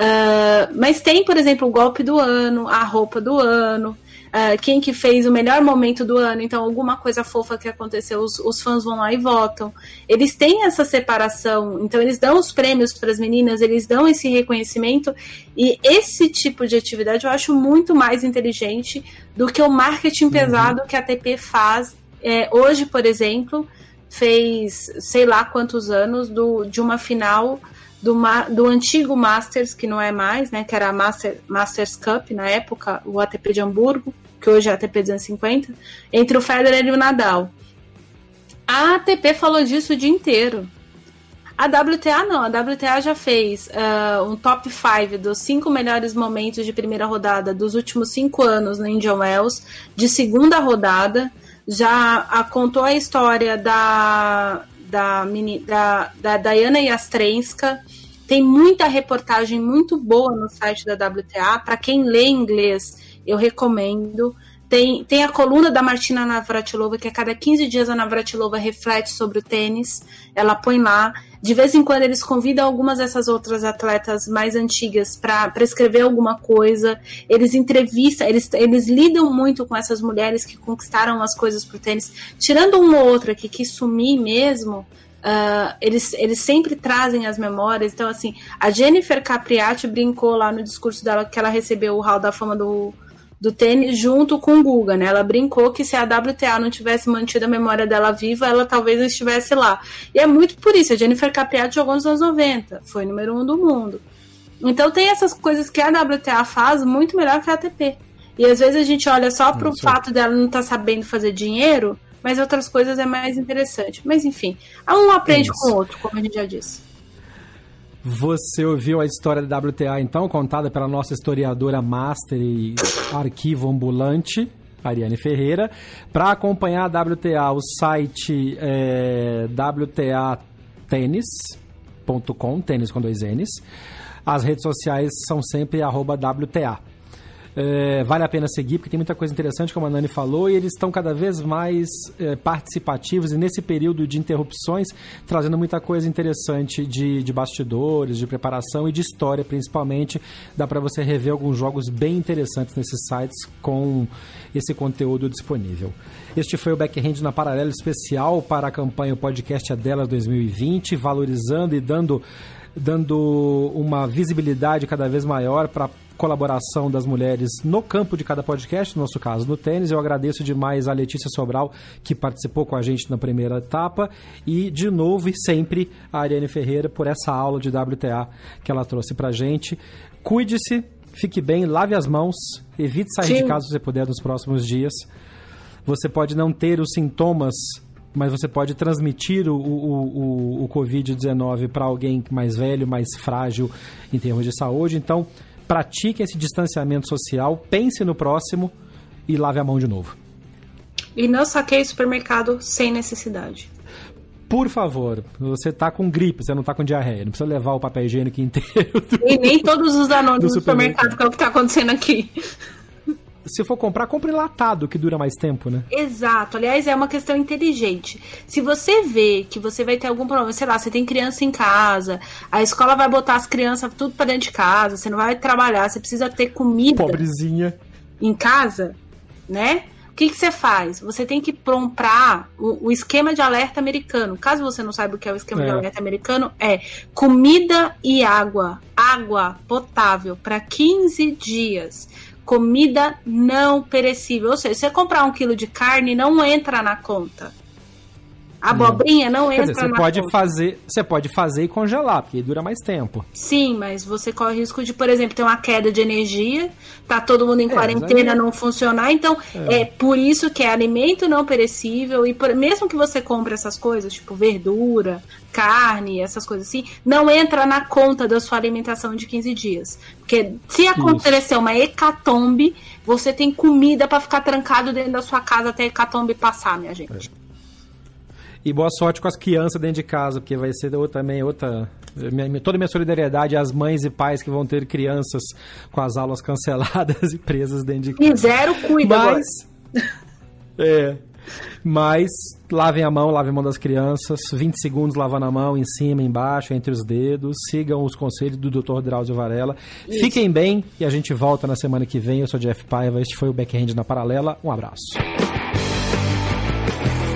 Uh, mas tem, por exemplo, o golpe do ano, a roupa do ano, uh, quem que fez o melhor momento do ano, então alguma coisa fofa que aconteceu, os, os, fãs vão lá e votam. Eles têm essa separação, então eles dão os prêmios para as meninas, eles dão esse reconhecimento, e esse tipo de atividade eu acho muito mais inteligente do que o marketing uhum. pesado que a TP faz. É, hoje, por exemplo, fez sei lá quantos anos do, de uma final do, do antigo Masters, que não é mais, né? Que era a Master, Masters Cup na época, o ATP de Hamburgo, que hoje é ATP 250, entre o Federer e o Nadal. A ATP falou disso o dia inteiro. A WTA não, a WTA já fez uh, um top 5 dos cinco melhores momentos de primeira rodada dos últimos cinco anos no Indian Wells, de segunda rodada, já contou a história da, da, da, da Diana Yastrenska. Tem muita reportagem muito boa no site da WTA. Para quem lê inglês, eu recomendo. Tem, tem a coluna da Martina Navratilova, que a cada 15 dias a Navratilova reflete sobre o tênis. Ela põe lá. De vez em quando eles convidam algumas dessas outras atletas mais antigas para escrever alguma coisa. Eles entrevistam, eles, eles lidam muito com essas mulheres que conquistaram as coisas pro tênis. Tirando uma ou outra que quis sumir mesmo, Uh, eles, eles sempre trazem as memórias. Então, assim, a Jennifer Capriati brincou lá no discurso dela que ela recebeu o Hall da Fama do, do tênis junto com o Guga, né? Ela brincou que se a WTA não tivesse mantido a memória dela viva, ela talvez não estivesse lá. E é muito por isso. A Jennifer Capriati jogou nos anos 90, foi número um do mundo. Então tem essas coisas que a WTA faz muito melhor que a ATP. E às vezes a gente olha só pro fato dela não estar tá sabendo fazer dinheiro mas outras coisas é mais interessante. Mas enfim, um aprende com o outro, como a gente já disse. Você ouviu a história da WTA, então, contada pela nossa historiadora master e arquivo ambulante, Ariane Ferreira. Para acompanhar a WTA, o site é wtatênis.com, tênis com dois N's. As redes sociais são sempre WTA. É, vale a pena seguir, porque tem muita coisa interessante, como a Nani falou, e eles estão cada vez mais é, participativos e nesse período de interrupções, trazendo muita coisa interessante de, de bastidores, de preparação e de história, principalmente. Dá para você rever alguns jogos bem interessantes nesses sites com esse conteúdo disponível. Este foi o Backhand na Paralelo especial para a campanha o Podcast Adela 2020, valorizando e dando dando uma visibilidade cada vez maior para colaboração das mulheres no campo de cada podcast, no nosso caso no tênis. Eu agradeço demais a Letícia Sobral, que participou com a gente na primeira etapa, e de novo e sempre a Ariane Ferreira por essa aula de WTA que ela trouxe pra gente. Cuide-se, fique bem, lave as mãos, evite sair Sim. de casa se você puder nos próximos dias. Você pode não ter os sintomas mas você pode transmitir o, o, o, o Covid-19 para alguém mais velho, mais frágil em termos de saúde. Então, pratique esse distanciamento social, pense no próximo e lave a mão de novo. E não saqueie supermercado sem necessidade. Por favor, você está com gripe, você não está com diarreia, não precisa levar o papel higiênico inteiro. Do, e nem todos os danones do, do supermercado, que é o que está acontecendo aqui se for comprar, compre enlatado, que dura mais tempo, né? Exato. Aliás, é uma questão inteligente. Se você vê que você vai ter algum problema, sei lá, você tem criança em casa, a escola vai botar as crianças tudo para dentro de casa, você não vai trabalhar, você precisa ter comida. Pobrezinha. Em casa, né? O que, que você faz? Você tem que comprar o, o, esquema de alerta americano. Caso você não saiba o que é o esquema é. de alerta americano, é comida e água. Água potável para 15 dias comida não perecível. Ou seja, você comprar um quilo de carne, não entra na conta. A abobrinha não entra dizer, você na pode conta. fazer Você pode fazer e congelar, porque dura mais tempo. Sim, mas você corre o risco de, por exemplo, ter uma queda de energia, tá todo mundo em é, quarentena, não funcionar. Então, é. é. por isso que é alimento não perecível. E por, mesmo que você compre essas coisas, tipo verdura, carne, essas coisas assim, não entra na conta da sua alimentação de 15 dias. Porque se acontecer uma hecatombe, você tem comida para ficar trancado dentro da sua casa até a hecatombe passar, minha gente. E boa sorte com as crianças dentro de casa, porque vai ser outra, também outra. Minha, toda a minha solidariedade às mães e pais que vão ter crianças com as aulas canceladas e presas dentro de casa. E zero cuida Mas. é. Mas lavem a mão, lavem a mão das crianças, 20 segundos lavando a mão, em cima, embaixo, entre os dedos. Sigam os conselhos do Dr. Drauzio Varela. Isso. Fiquem bem e a gente volta na semana que vem. Eu sou Jeff Paiva, este foi o Backhand na Paralela. Um abraço.